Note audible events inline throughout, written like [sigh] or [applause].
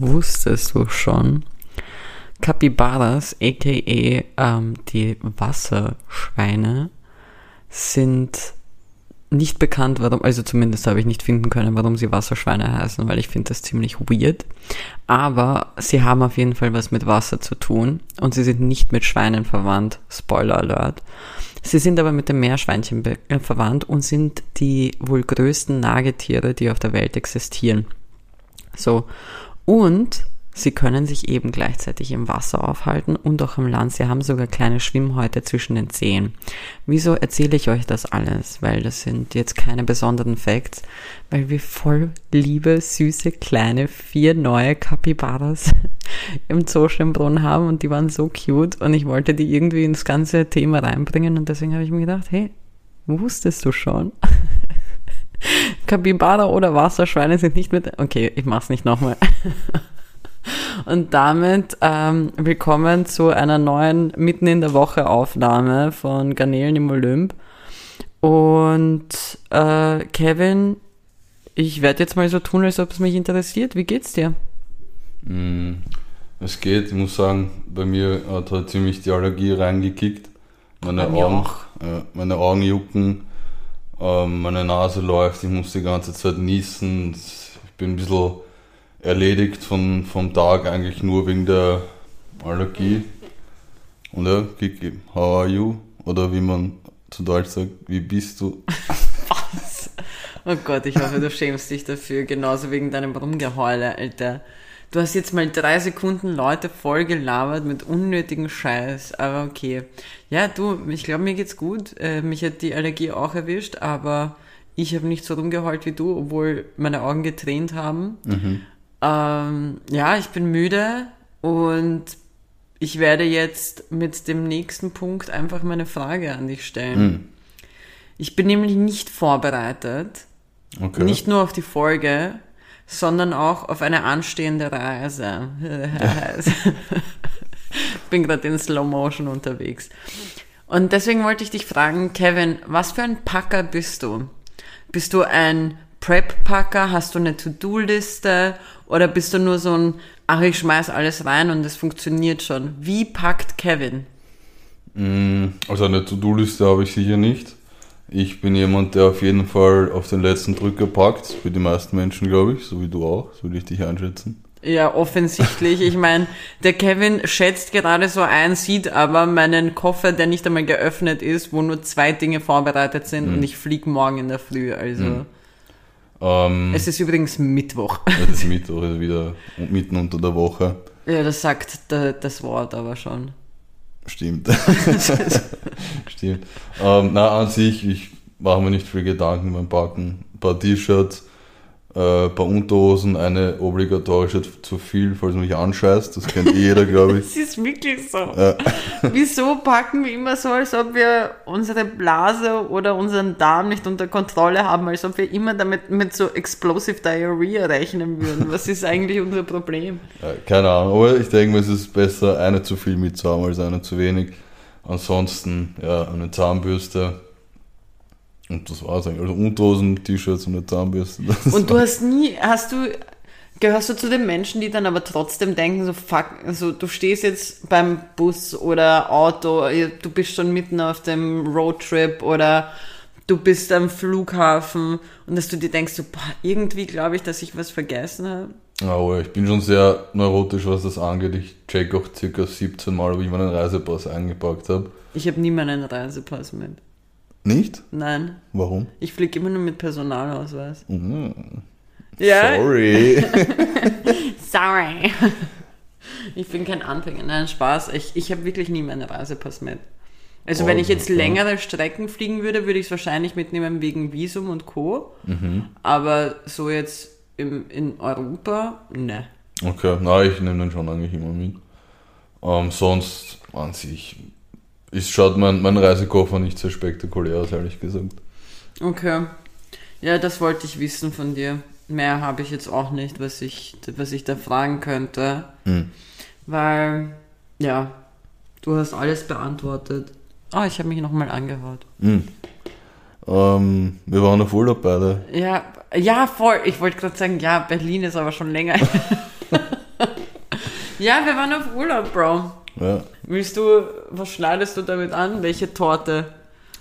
wusstest du schon, Capybaras, aka ähm, die Wasserschweine, sind nicht bekannt, warum, also zumindest habe ich nicht finden können, warum sie Wasserschweine heißen, weil ich finde das ziemlich weird. Aber sie haben auf jeden Fall was mit Wasser zu tun und sie sind nicht mit Schweinen verwandt. Spoiler Alert. Sie sind aber mit dem Meerschweinchen äh, verwandt und sind die wohl größten Nagetiere, die auf der Welt existieren. So. Und Sie können sich eben gleichzeitig im Wasser aufhalten und auch im Land. Sie haben sogar kleine Schwimmhäute zwischen den Zehen. Wieso erzähle ich euch das alles? Weil das sind jetzt keine besonderen Facts, weil wir voll liebe, süße, kleine, vier neue Capybaras [laughs] im Zoo Schönbrunn haben und die waren so cute und ich wollte die irgendwie ins ganze Thema reinbringen und deswegen habe ich mir gedacht, hey, wusstest du schon? [laughs] [laughs] Capybara oder Wasserschweine sind nicht mit. Okay, ich mach's nicht nochmal. [laughs] Und damit ähm, willkommen zu einer neuen Mitten in der Woche Aufnahme von Garnelen im Olymp. Und äh, Kevin, ich werde jetzt mal so tun, als ob es mich interessiert. Wie geht's dir? Mm, es geht, ich muss sagen, bei mir hat halt ziemlich die Allergie reingekickt. Meine, Augen, äh, meine Augen jucken, äh, meine Nase läuft, ich muss die ganze Zeit niesen. Ich bin ein bisschen erledigt von, vom Tag eigentlich nur wegen der Allergie. Und ja, Kiki, how are you? Oder wie man zu Deutsch sagt, wie bist du? [laughs] Was? Oh Gott, ich hoffe, du schämst dich dafür, genauso wegen deinem Rumgeheule, Alter. Du hast jetzt mal drei Sekunden Leute voll gelabert mit unnötigen Scheiß, aber okay. Ja, du, ich glaube, mir geht's gut. Äh, mich hat die Allergie auch erwischt, aber ich habe nicht so rumgeheult wie du, obwohl meine Augen getränt haben. Mhm. Ähm, ja, ich bin müde und ich werde jetzt mit dem nächsten Punkt einfach meine Frage an dich stellen. Hm. Ich bin nämlich nicht vorbereitet. Okay. Nicht nur auf die Folge, sondern auch auf eine anstehende Reise. ich [laughs] bin gerade in Slow Motion unterwegs. Und deswegen wollte ich dich fragen, Kevin, was für ein Packer bist du? Bist du ein Prep-Packer? Hast du eine To-Do-Liste? Oder bist du nur so ein, ach, ich schmeiß alles rein und es funktioniert schon? Wie packt Kevin? Mm, also eine To-Do-Liste habe ich sicher nicht. Ich bin jemand, der auf jeden Fall auf den letzten Drücker packt. Für die meisten Menschen, glaube ich, so wie du auch. So würde ich dich einschätzen. Ja, offensichtlich. Ich meine, der Kevin schätzt gerade so ein, sieht aber meinen Koffer, der nicht einmal geöffnet ist, wo nur zwei Dinge vorbereitet sind mhm. und ich fliege morgen in der Früh. Also. Mhm. Ähm, es ist übrigens Mittwoch. Es ist Mittwoch, ist wieder mitten unter der Woche. Ja, das sagt das Wort aber schon. Stimmt. [laughs] Stimmt. Ähm, na, an sich, ich mache mir nicht viel Gedanken beim Packen. Ein paar T-Shirts, äh, paar Unterhosen, eine obligatorische zu viel, falls man mich anscheißt. Das kennt eh jeder, glaube ich. [laughs] das ist wirklich so. Ja. [laughs] Wieso packen wir immer so, als ob wir unsere Blase oder unseren Darm nicht unter Kontrolle haben, als ob wir immer damit mit so Explosive Diarrhea rechnen würden? Was ist eigentlich unser Problem? Ja, keine Ahnung, aber ich denke es ist besser, eine zu viel mitzuhaben als eine zu wenig. Ansonsten, ja, eine Zahnbürste und das war's eigentlich. Also Unterhosen, T-Shirts und eine Zahnbürste. Und du hast nie, hast du, gehörst du zu den Menschen, die dann aber trotzdem denken, so fuck, also du stehst jetzt beim Bus oder Auto, du bist schon mitten auf dem Roadtrip oder du bist am Flughafen und dass du dir denkst, so, boah, irgendwie glaube ich, dass ich was vergessen habe. Ja, aber ich bin schon sehr neurotisch, was das angeht. Ich check auch circa 17 Mal, ob ich meinen Reisepass eingepackt habe. Ich habe nie meinen Reisepass mit. Nicht? Nein. Warum? Ich fliege immer nur mit Personalausweis. Mhm. Ja? Sorry. [laughs] Sorry. Ich bin kein Anfänger. Nein, Spaß. Ich, ich habe wirklich nie meinen Reisepass mit. Also, oh, wenn ich jetzt okay. längere Strecken fliegen würde, würde ich es wahrscheinlich mitnehmen wegen Visum und Co. Mhm. Aber so jetzt im, in Europa, ne. Okay, na, ich nehme den schon eigentlich immer mit. Ähm, sonst an sich ist, schaut mein, mein Reisekoffer nicht sehr spektakulär aus, ehrlich gesagt. Okay. Ja, das wollte ich wissen von dir. Mehr habe ich jetzt auch nicht, was ich, was ich da fragen könnte. Hm. Weil, ja, du hast alles beantwortet. Oh, ich habe mich nochmal angehört. Hm. Ähm, wir waren auf Urlaub beide. Ja, ja, voll. Ich wollte gerade sagen, ja, Berlin ist aber schon länger. [laughs] Ja, wir waren auf Urlaub, Bro. Ja. Willst du, was schneidest du damit an? Welche Torte?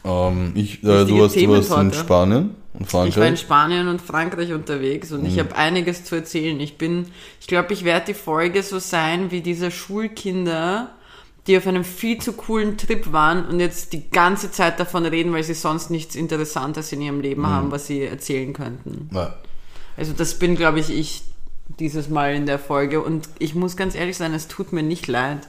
Ähm, ich, äh, du, warst, du warst in. Spanien und Ich war in Frankreich. Spanien und Frankreich unterwegs und ich Mhm. habe einiges zu erzählen. Ich bin, ich glaube, ich werde die Folge so sein wie diese Schulkinder, die auf einem viel zu coolen Trip waren und jetzt die ganze Zeit davon reden, weil sie sonst nichts Interessantes in ihrem Leben Mhm. haben, was sie erzählen könnten. Ja. Also das bin, glaube ich, ich dieses Mal in der Folge und ich muss ganz ehrlich sein, es tut mir nicht leid.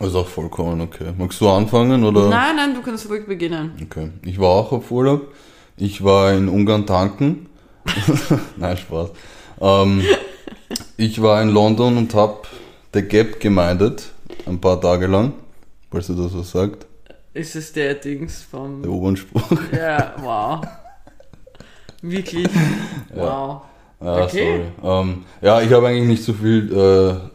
Ist auch vollkommen okay. Magst du anfangen oder? Nein, nein, du kannst ruhig beginnen. Okay. Ich war auch auf Urlaub. Ich war in Ungarn tanken. [laughs] Nein, Spaß. Ähm, ich war in London und habe The Gap gemeindet. Ein paar Tage lang. Falls du das was sagt. Ist es der Dings vom... Der U-Bahn-Spruch. Ja, wow. Wirklich. [laughs] Wow. Ja, Okay. sorry. Ähm, ja, ich habe eigentlich nicht so viel,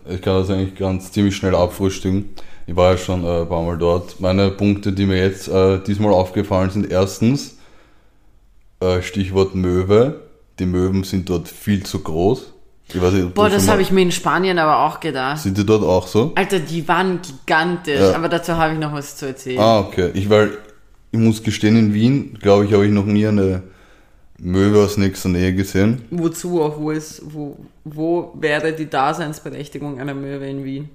äh, ich kann das eigentlich ganz ziemlich schnell abfrühstücken. Ich war ja schon äh, ein paar Mal dort. Meine Punkte, die mir jetzt äh, diesmal aufgefallen sind, erstens, äh, Stichwort Möwe. Die Möwen sind dort viel zu groß. Nicht, Boah, das habe ich mir in Spanien aber auch gedacht. Sind die dort auch so? Alter, die waren gigantisch, Ja. aber dazu habe ich noch was zu erzählen. Ah, okay. Ich, weil, ich muss gestehen, in Wien, glaube ich, habe ich noch nie eine Möwe aus nächster Nähe gesehen. Wozu auch, wo ist, wo, wo wäre die Daseinsberechtigung einer Möwe in Wien?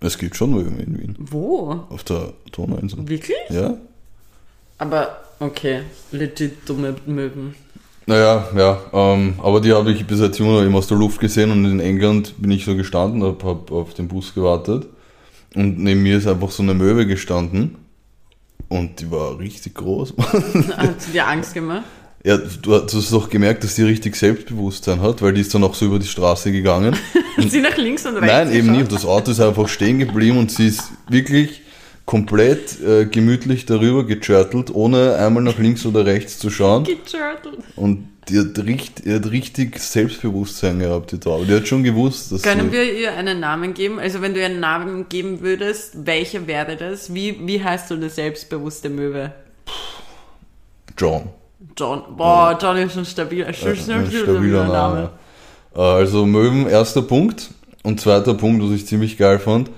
Es gibt schon Möwen in Wien. Wo? Auf der Donauinsel. Wirklich? Ja? Aber, okay, legit dumme Möwen. Naja, ja, ähm, aber die habe ich bis Junger immer aus der Luft gesehen und in England bin ich so gestanden, habe hab auf den Bus gewartet und neben mir ist einfach so eine Möwe gestanden und die war richtig groß. [laughs] Hat sie dir Angst gemacht? Ja, du hast doch gemerkt, dass die richtig Selbstbewusstsein hat, weil die ist dann auch so über die Straße gegangen. [laughs] Sie nach links und rechts Nein, eben nicht. Das Auto ist einfach stehen geblieben und sie ist wirklich komplett äh, gemütlich darüber gechirtelt, ohne einmal nach links oder rechts zu schauen. Geturtelt. Und die hat, richt, die hat richtig Selbstbewusstsein gehabt, die Taube. Die hat schon gewusst, dass Können wir ihr einen Namen geben? Also wenn du ihr einen Namen geben würdest, welcher wäre das? Wie, wie heißt so eine selbstbewusste Möwe? John. John. Boah, John ist schon stabil. Ein Ein stabiler Name. Äh, Also Möwen, erster Punkt. Und zweiter Punkt, was ich ziemlich geil fand,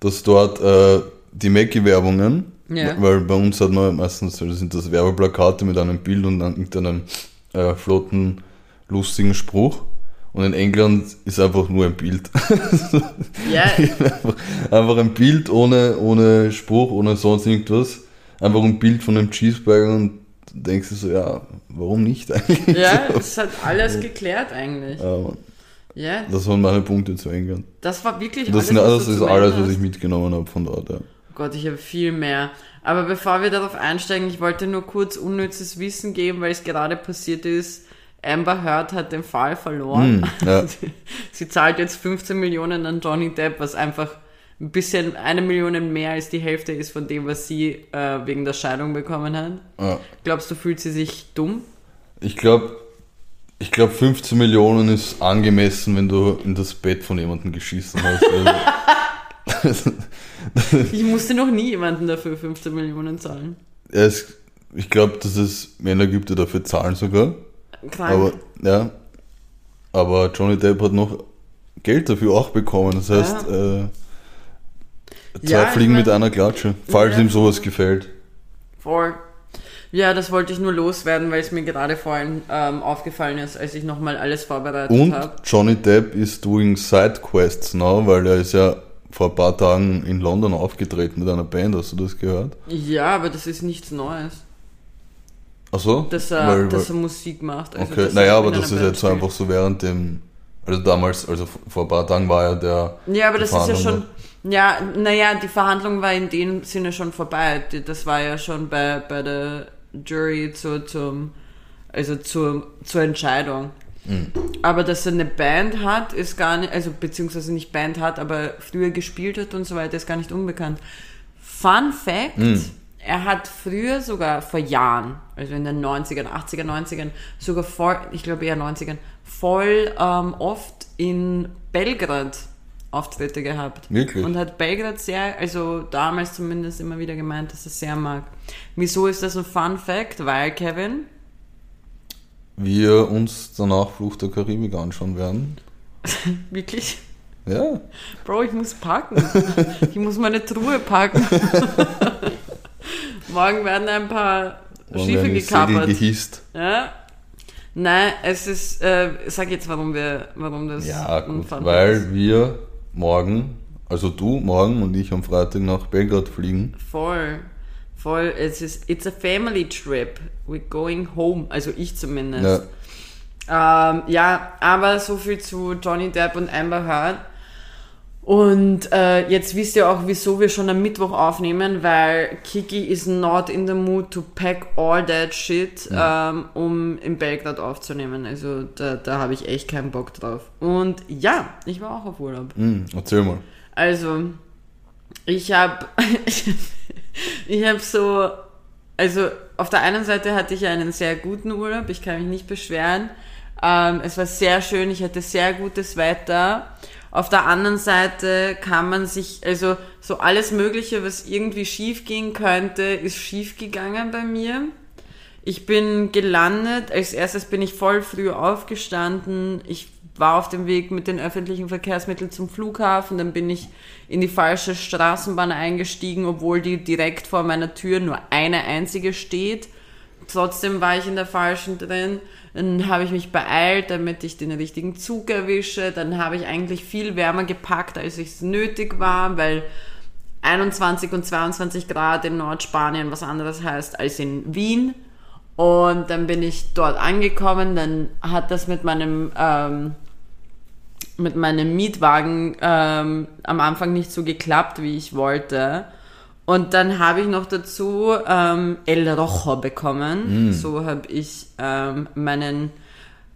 dass dort äh, die Mackie-Werbungen, Ja. weil bei uns hat man meistens, also sind das Werbeplakate mit einem Bild und dann irgendeinem äh, flotten, lustigen Spruch. Und in England ist einfach nur ein Bild. [laughs] Ja, einfach, einfach ein Bild ohne, ohne Spruch, ohne sonst irgendwas. Einfach ein Bild von einem Cheeseburger und denkst dir so, ja, warum nicht eigentlich? ja, [laughs] es hat alles geklärt eigentlich. Ja, Mann. Das waren meine Punkte zu England. das war wirklich Das, alles. das was du ist alles, was ich mitgenommen habe von dort. Ja. Gott, ich habe viel mehr. Aber bevor wir darauf einsteigen, ich wollte nur kurz unnützes Wissen geben, weil es gerade passiert ist. Amber Heard hat den Fall verloren. Hm, ja. [laughs] Sie zahlt jetzt 15 Millionen an Johnny Depp, was einfach ein bisschen eine Million mehr als die Hälfte ist von dem, was sie äh, wegen der Scheidung bekommen hat. Ja. Glaubst du, fühlt sie sich dumm? Ich glaube, ich glaub 15 Millionen ist angemessen, wenn du in das Bett von jemandem geschissen hast. [laughs] Also, Ich musste noch nie jemanden dafür 15 Millionen zahlen. es, ich glaube, dass es Männer gibt, die dafür zahlen sogar. Krank. Aber, ja. Aber Johnny Depp hat noch Geld dafür auch bekommen. Das heißt, äh, zwei Ja, Fliegen mein- mit einer Klatsche, falls Ja. ihm sowas gefällt. Voll. Ja, das wollte ich nur loswerden, weil es mir gerade vorhin ähm, aufgefallen ist, als ich nochmal alles vorbereitet Und habe. Johnny Depp ist doing Sidequests now, weil er ist ja vor ein paar Tagen in London aufgetreten mit einer Band. Hast du das gehört? Ja, aber das ist nichts Neues, Ach so? dass er, Weil- dass er Musik macht. Also, okay, naja, er aber das ist Band jetzt spielt. einfach so während dem, also damals, also vor ein paar Tagen war ja der. Ja, aber das ist ja schon. Ja, naja, die Verhandlung war in dem Sinne schon vorbei. Das war ja schon bei, bei der Jury zu, zum, also zur, zur Entscheidung. Mhm. Aber dass er eine Band hat, ist gar nicht, also beziehungsweise nicht Band hat, aber früher gespielt hat und so weiter, ist gar nicht unbekannt. Fun Fact, Mhm. er hat früher sogar vor Jahren, also in den 90ern, 80er, 90ern, sogar voll, ich glaube eher 90ern, voll ähm, oft in Belgrad Auftritte gehabt. Wirklich? Und hat Belgrad sehr, also damals zumindest immer wieder gemeint, dass er es sehr mag. Wieso ist das ein Fun Fact? Weil, Kevin, Wir uns danach Fluch der Karibik anschauen werden. [laughs] wirklich, Ja. Bro, ich muss packen. [laughs] Ich muss meine Truhe packen. [laughs] Morgen werden ein paar Schiffe die Segel gekapert. gehisst. Ja? Nein, es ist, äh, sag jetzt, warum wir, warum das Ja, gut, weil ist. wir morgen, also du morgen und ich am Freitag nach Belgrad fliegen. Voll, voll, es ist, it's a family trip. We're going home, also ich zumindest. Ja, Ähm, ja, aber so viel zu Johnny Depp und Amber Heard. Und äh, jetzt wisst ihr auch, wieso wir schon am Mittwoch aufnehmen, weil Kiki is not in the mood to pack all that shit, ähm, um in Belgrad aufzunehmen. Also da, da habe ich echt keinen Bock drauf. Und ja, ich war auch auf Urlaub. hm, erzähl mal. Also, ich habe [laughs] ich habe so, also auf der einen Seite hatte ich einen sehr guten Urlaub, ich kann mich nicht beschweren. Ähm, es war sehr schön, ich hatte sehr gutes Wetter. Auf der anderen Seite kann man sich, also so alles Mögliche, was irgendwie schief gehen könnte, ist schief gegangen bei mir. Ich bin gelandet, als erstes bin ich voll früh aufgestanden. Ich war auf dem Weg mit den öffentlichen Verkehrsmitteln zum Flughafen, dann bin ich in die falsche Straßenbahn eingestiegen, obwohl die direkt vor meiner Tür nur eine einzige steht. Trotzdem war ich in der falschen drin. Dann habe ich mich beeilt, damit ich den richtigen Zug erwische. Dann habe ich eigentlich viel wärmer gepackt, als es nötig war, weil 21 und 22 Grad in Nordspanien was anderes heißt als in Wien. Und dann bin ich dort angekommen, dann hat das mit meinem, ähm, mit meinem Mietwagen ähm, am Anfang nicht so geklappt, wie ich wollte. Und dann habe ich noch dazu ähm, El Rojo bekommen. So habe ich ähm, meinen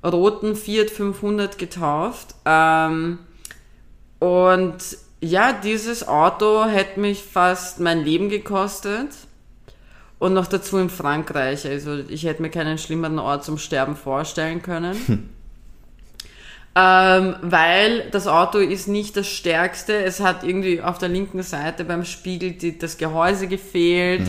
roten Fiat 500 getauft. Ähm, und ja, dieses Auto hätte mich fast mein Leben gekostet. Und noch dazu in Frankreich. Also ich hätte mir keinen schlimmeren Ort zum Sterben vorstellen können. Ähm, weil das Auto ist nicht das stärkste. Es hat irgendwie auf der linken Seite beim Spiegel die, das Gehäuse gefehlt.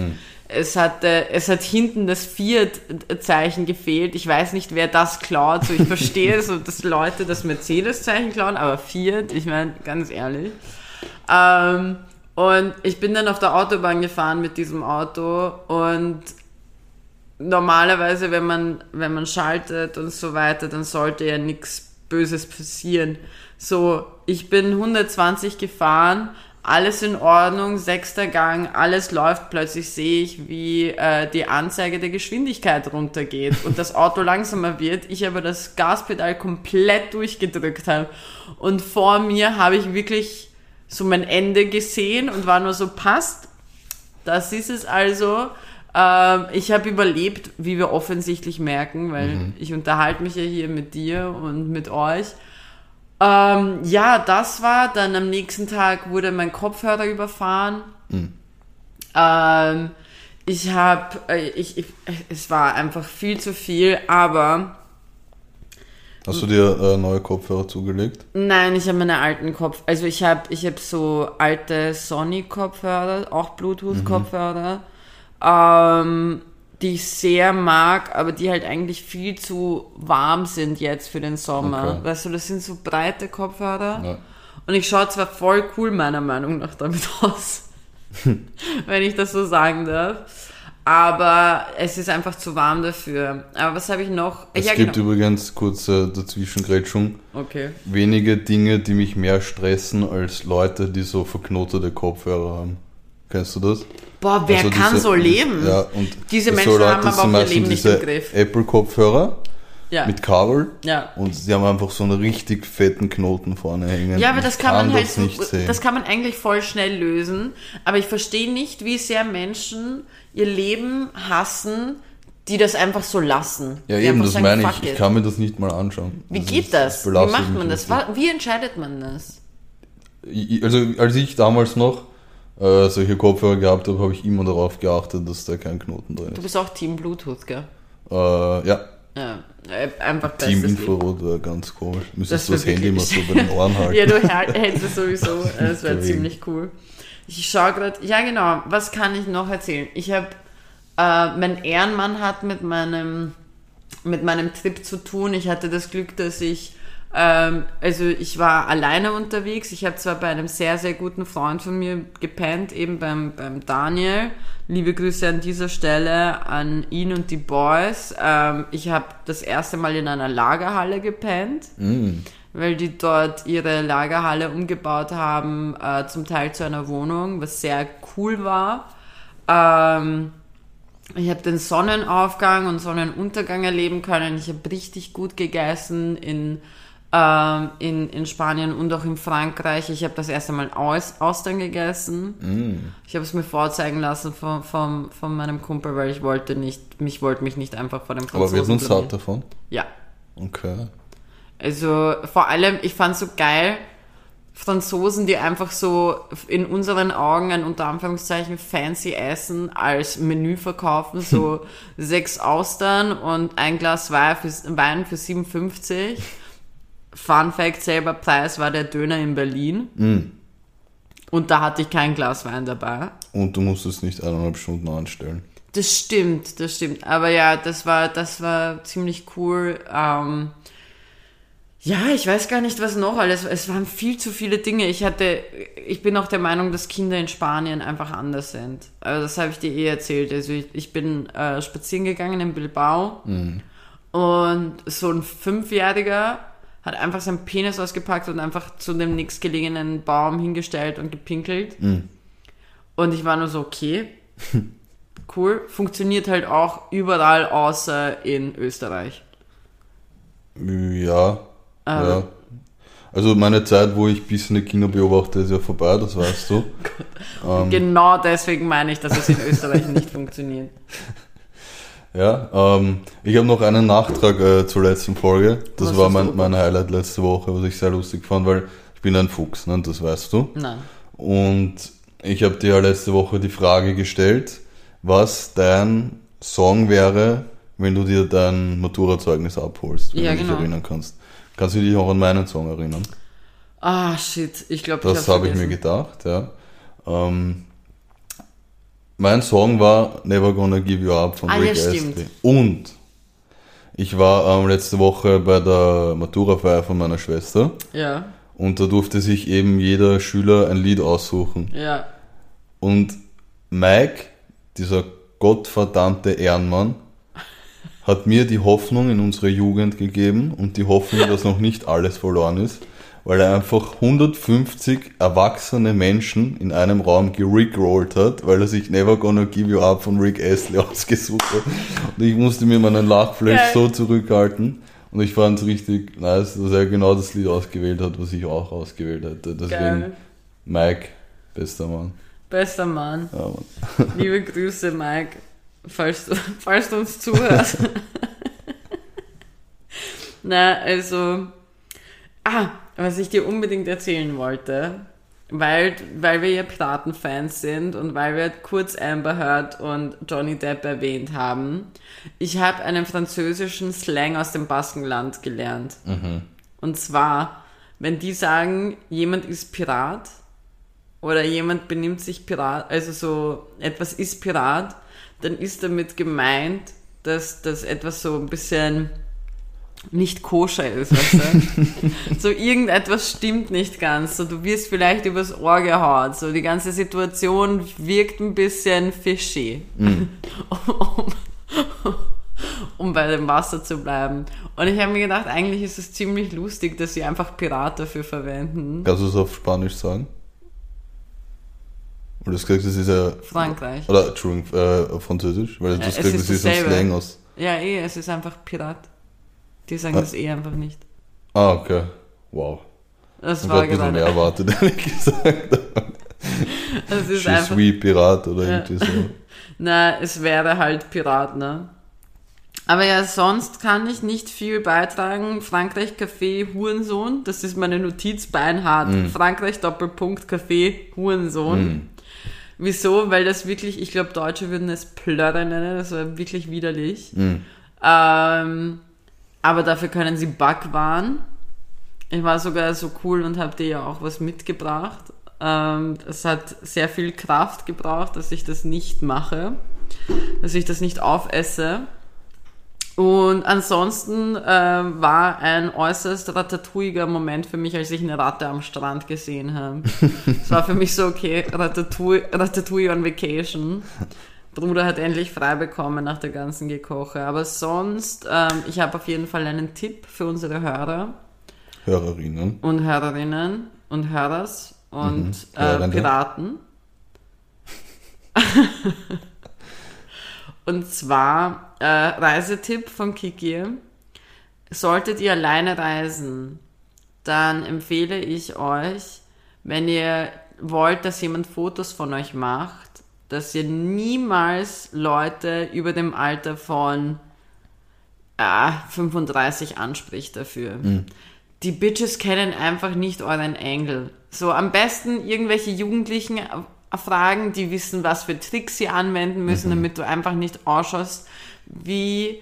Es hat, äh, es hat hinten das Fiat-Zeichen gefehlt. Ich weiß nicht, wer das klaut. So, ich verstehe [laughs] so, dass Leute das Mercedes-Zeichen klauen, aber Fiat, ich meine, ganz ehrlich. Ähm, und ich bin dann auf der Autobahn gefahren mit diesem Auto und normalerweise, wenn man, wenn man schaltet und so weiter, dann sollte ja nichts Böses passieren. So, ich bin 120 gefahren, alles in Ordnung, sechster Gang, alles läuft, plötzlich sehe ich, wie äh, die Anzeige der Geschwindigkeit runtergeht und das Auto [laughs] langsamer wird, ich aber das Gaspedal komplett durchgedrückt habe. Und vor mir habe ich wirklich so mein Ende gesehen und war nur so, passt, das ist es also. Ähm, ich habe überlebt, wie wir offensichtlich merken, weil ich unterhalte mich ja hier mit dir und mit euch. Ähm, ja, das war. Dann am nächsten Tag wurde mein Kopfhörer überfahren. Ähm, ich habe, äh, ich, ich, es war einfach viel zu viel, aber Hast du dir äh, neue Kopfhörer zugelegt? Nein, ich habe meine alten Kopf. Also ich habe ich hab so alte Sony-Kopfhörer, auch Bluetooth-Kopfhörer, ähm, die ich sehr mag, aber die halt eigentlich viel zu warm sind jetzt für den Sommer. Okay. Weißt du, das sind so breite Kopfhörer. Ja. Und ich schaue zwar voll cool meiner Meinung nach damit [laughs] aus, wenn ich das so sagen darf. Aber es ist einfach zu warm dafür. Aber was habe ich noch? Es ja, gibt genau. übrigens, kurze Dazwischengrätschung, Okay. wenige Dinge, die mich mehr stressen als Leute, die so verknotete Kopfhörer haben. Kennst du das? Boah, wer Also kann diese- so leben? Ja, und Diese so Menschen Leute haben aber auch ihr Leben nicht im Griff. Apple-Kopfhörer Ja. mit Kabel Ja. und sie haben einfach so einen richtig fetten Knoten vorne hängen. Ja, aber das kann man halt das so, nicht sehen. das kann man eigentlich voll schnell lösen. Aber ich verstehe nicht, wie sehr Menschen ihr Leben hassen, die das einfach so lassen. ja, die eben, das sagen, meine ich. Ich kann mir das nicht mal anschauen. Wie Das geht ist- das? Wie macht man das? richtig. Wie entscheidet man das? Also als ich damals noch äh, solche Kopfhörer gehabt habe, habe ich immer darauf geachtet, dass da kein Knoten drin Du ist. bist auch Team Bluetooth, gell? Äh, ja, Ja, äh, einfach Team. Infrarot wäre ganz komisch. Müsstest Das du das Handy immer so bei [laughs] den Ohren halten. Ja, du hält- hältst es sowieso. Das wäre Deswegen. ziemlich cool. Ich schaue gerade. Ja, genau. Was kann ich noch erzählen? Ich habe. Äh, mein Ehrenmann hat mit meinem, mit meinem Trip zu tun. Ich hatte das Glück, dass ich Ähm, also ich war alleine unterwegs. Ich habe zwar bei einem sehr, sehr guten Freund von mir gepennt, eben beim, beim Daniel. Liebe Grüße an dieser Stelle an ihn und die Boys. Ähm, ich habe das erste Mal in einer Lagerhalle gepennt. Mm. Weil die dort ihre Lagerhalle umgebaut haben, äh, zum Teil zu einer Wohnung, was sehr cool war. Ähm, ich habe den Sonnenaufgang und Sonnenuntergang erleben können. Ich habe richtig gut gegessen in, ähm, in, in Spanien und auch in Frankreich. Ich habe das erste Mal Aus, Austern gegessen. Mm. Ich habe es mir vorzeigen lassen von, von, von meinem Kumpel, weil ich wollte nicht, mich wollte mich nicht einfach vor dem Aber Franzosen wird man blamieren. satt davon? Ja. Okay. Also vor allem, ich fand so geil, Franzosen, die einfach so in unseren Augen ein unter Anführungszeichen fancy Essen als Menü verkaufen, so [laughs] sechs Austern und ein Glas Wein für, Wein für 57. Fun Fact, selber Preis war der Döner in Berlin. Mm. Und da hatte ich kein Glas Wein dabei. Und du musst es nicht eineinhalb Stunden anstellen. Das stimmt, das stimmt. Aber ja, das war, das war ziemlich cool. Ähm, ja, ich weiß gar nicht, was noch alles. Es waren viel zu viele Dinge. Ich hatte, ich bin auch der Meinung, dass Kinder in Spanien einfach anders sind. Also das habe ich dir eh erzählt. Also ich, ich bin äh, spazieren gegangen in Bilbao und so ein Fünfjähriger hat einfach seinen Penis ausgepackt und einfach zu dem nächstgelegenen Baum hingestellt und gepinkelt. Und ich war nur so, okay, [laughs] cool. Funktioniert halt auch überall außer in Österreich. Ja. Ah. ja. Also meine Zeit, wo ich bisschen die Kinder beobachte, ist ja vorbei, das weißt du. [laughs] Ähm, Genau deswegen meine ich, dass es in Österreich nicht funktioniert. [laughs] ja, ähm, ich habe noch einen Nachtrag äh, zur letzten Folge. Das Was war mein, mein Highlight letzte Woche, was ich sehr lustig fand, weil ich bin ein Fuchs, ne, das weißt du. Nein. Und ich habe dir ja letzte Woche die Frage gestellt, was dein Song wäre, wenn du dir dein Maturazeugnis abholst, wenn Ja, du dich genau. erinnern kannst. Kannst du dich auch an meinen Song erinnern? Ah, shit. Ich glaube, Das habe ich mir gedacht, ja. Ähm, mein Song war Never Gonna Give You Up von Ah, ja, Rick stimmt. Astley. Und ich war ähm, letzte Woche bei der Maturafeier von meiner Schwester Ja, und da durfte sich eben jeder Schüler ein Lied aussuchen. ja. Und Mike, dieser gottverdammte Ehrenmann, hat mir die Hoffnung in unsere Jugend gegeben und die Hoffnung, dass noch nicht alles verloren ist, weil er einfach 150 erwachsene Menschen in einem Raum gerickrollt hat, weil er sich Never Gonna Give You Up von Rick Astley [laughs] ausgesucht hat. Und ich musste mir meinen Lachflash Geil. so zurückhalten. Und ich fand es richtig nice, dass er genau das Lied ausgewählt hat, was ich auch ausgewählt hätte. Deswegen, Geil. Mike, bester Mann. Bester Mann. Ja, Mann. [laughs] [laughs] Liebe Grüße, Mike, falls du, falls du uns zuhörst. Na, also. Ah, was ich dir unbedingt erzählen wollte, weil, weil wir ja Piratenfans sind und weil wir kurz Amber Heard und Johnny Depp erwähnt haben. Ich habe einen französischen Slang aus dem Baskenland gelernt. Und zwar, wenn die sagen, jemand ist Pirat oder jemand benimmt sich Pirat, also so etwas ist Pirat, dann ist damit gemeint, dass das etwas so ein bisschen nicht koscher ist, weißt du? [laughs] so irgendetwas stimmt nicht ganz. So, du wirst vielleicht übers Ohr gehaut. So, die ganze Situation wirkt ein bisschen fishy. [laughs] um, um bei dem Wasser zu bleiben. Und ich habe mir gedacht, eigentlich ist es ziemlich lustig, dass sie einfach Pirat dafür verwenden. Kannst du es auf Spanisch sagen? Oder du hast gesagt, das ist ja. Frankreich. Oder, Entschuldigung, äh, Französisch? Weil du Ja, gesagt, ist das ist ein. Slang aus. Ja, eh, es ist einfach Pirat. Die sagen Ah. das eh einfach nicht. Ah, okay. Wow. Das Ich war ein bisschen mehr erwartet, [laughs] ehrlich gesagt. [laughs] Es ist Je einfach. suis Pirat oder Ja. irgendwie so. [laughs] Na, es wäre halt Pirat, ne? Aber ja, sonst kann ich nicht viel beitragen. Frankreich Café Hurensohn, das ist meine Notiz beinhart. Mm. Frankreich Doppelpunkt Café Hurensohn. Wieso? Weil das wirklich, ich glaube, Deutsche würden es Plörre nennen, das war wirklich widerlich. Mhm. Ähm, aber dafür können sie Backwaren. Ich war sogar so cool und habe dir ja auch was mitgebracht. Ähm, es hat sehr viel Kraft gebraucht, dass ich das nicht mache, dass ich das nicht aufesse. Und ansonsten äh, war ein äußerst ratatouiger Moment für mich, als ich eine Ratte am Strand gesehen habe. Es war für mich so, okay, Ratatouille, Ratatouille on Vacation. [laughs] Bruder hat endlich frei bekommen nach der ganzen Gekoche. Aber sonst, ähm, ich habe auf jeden Fall einen Tipp für unsere Hörer. Hörerinnen. Und Hörerinnen und Hörers und Mhm. äh. Piraten. [laughs] und zwar äh, Reisetipp von Kiki. Solltet ihr alleine reisen, dann empfehle ich euch, wenn ihr wollt, dass jemand Fotos von euch macht, dass ihr niemals Leute über dem Alter von ah, 35 anspricht dafür. Die Bitches kennen einfach nicht euren Engel. So am besten irgendwelche Jugendlichen äh, fragen, die wissen, was für Tricks sie anwenden müssen, damit du einfach nicht ausschaust wie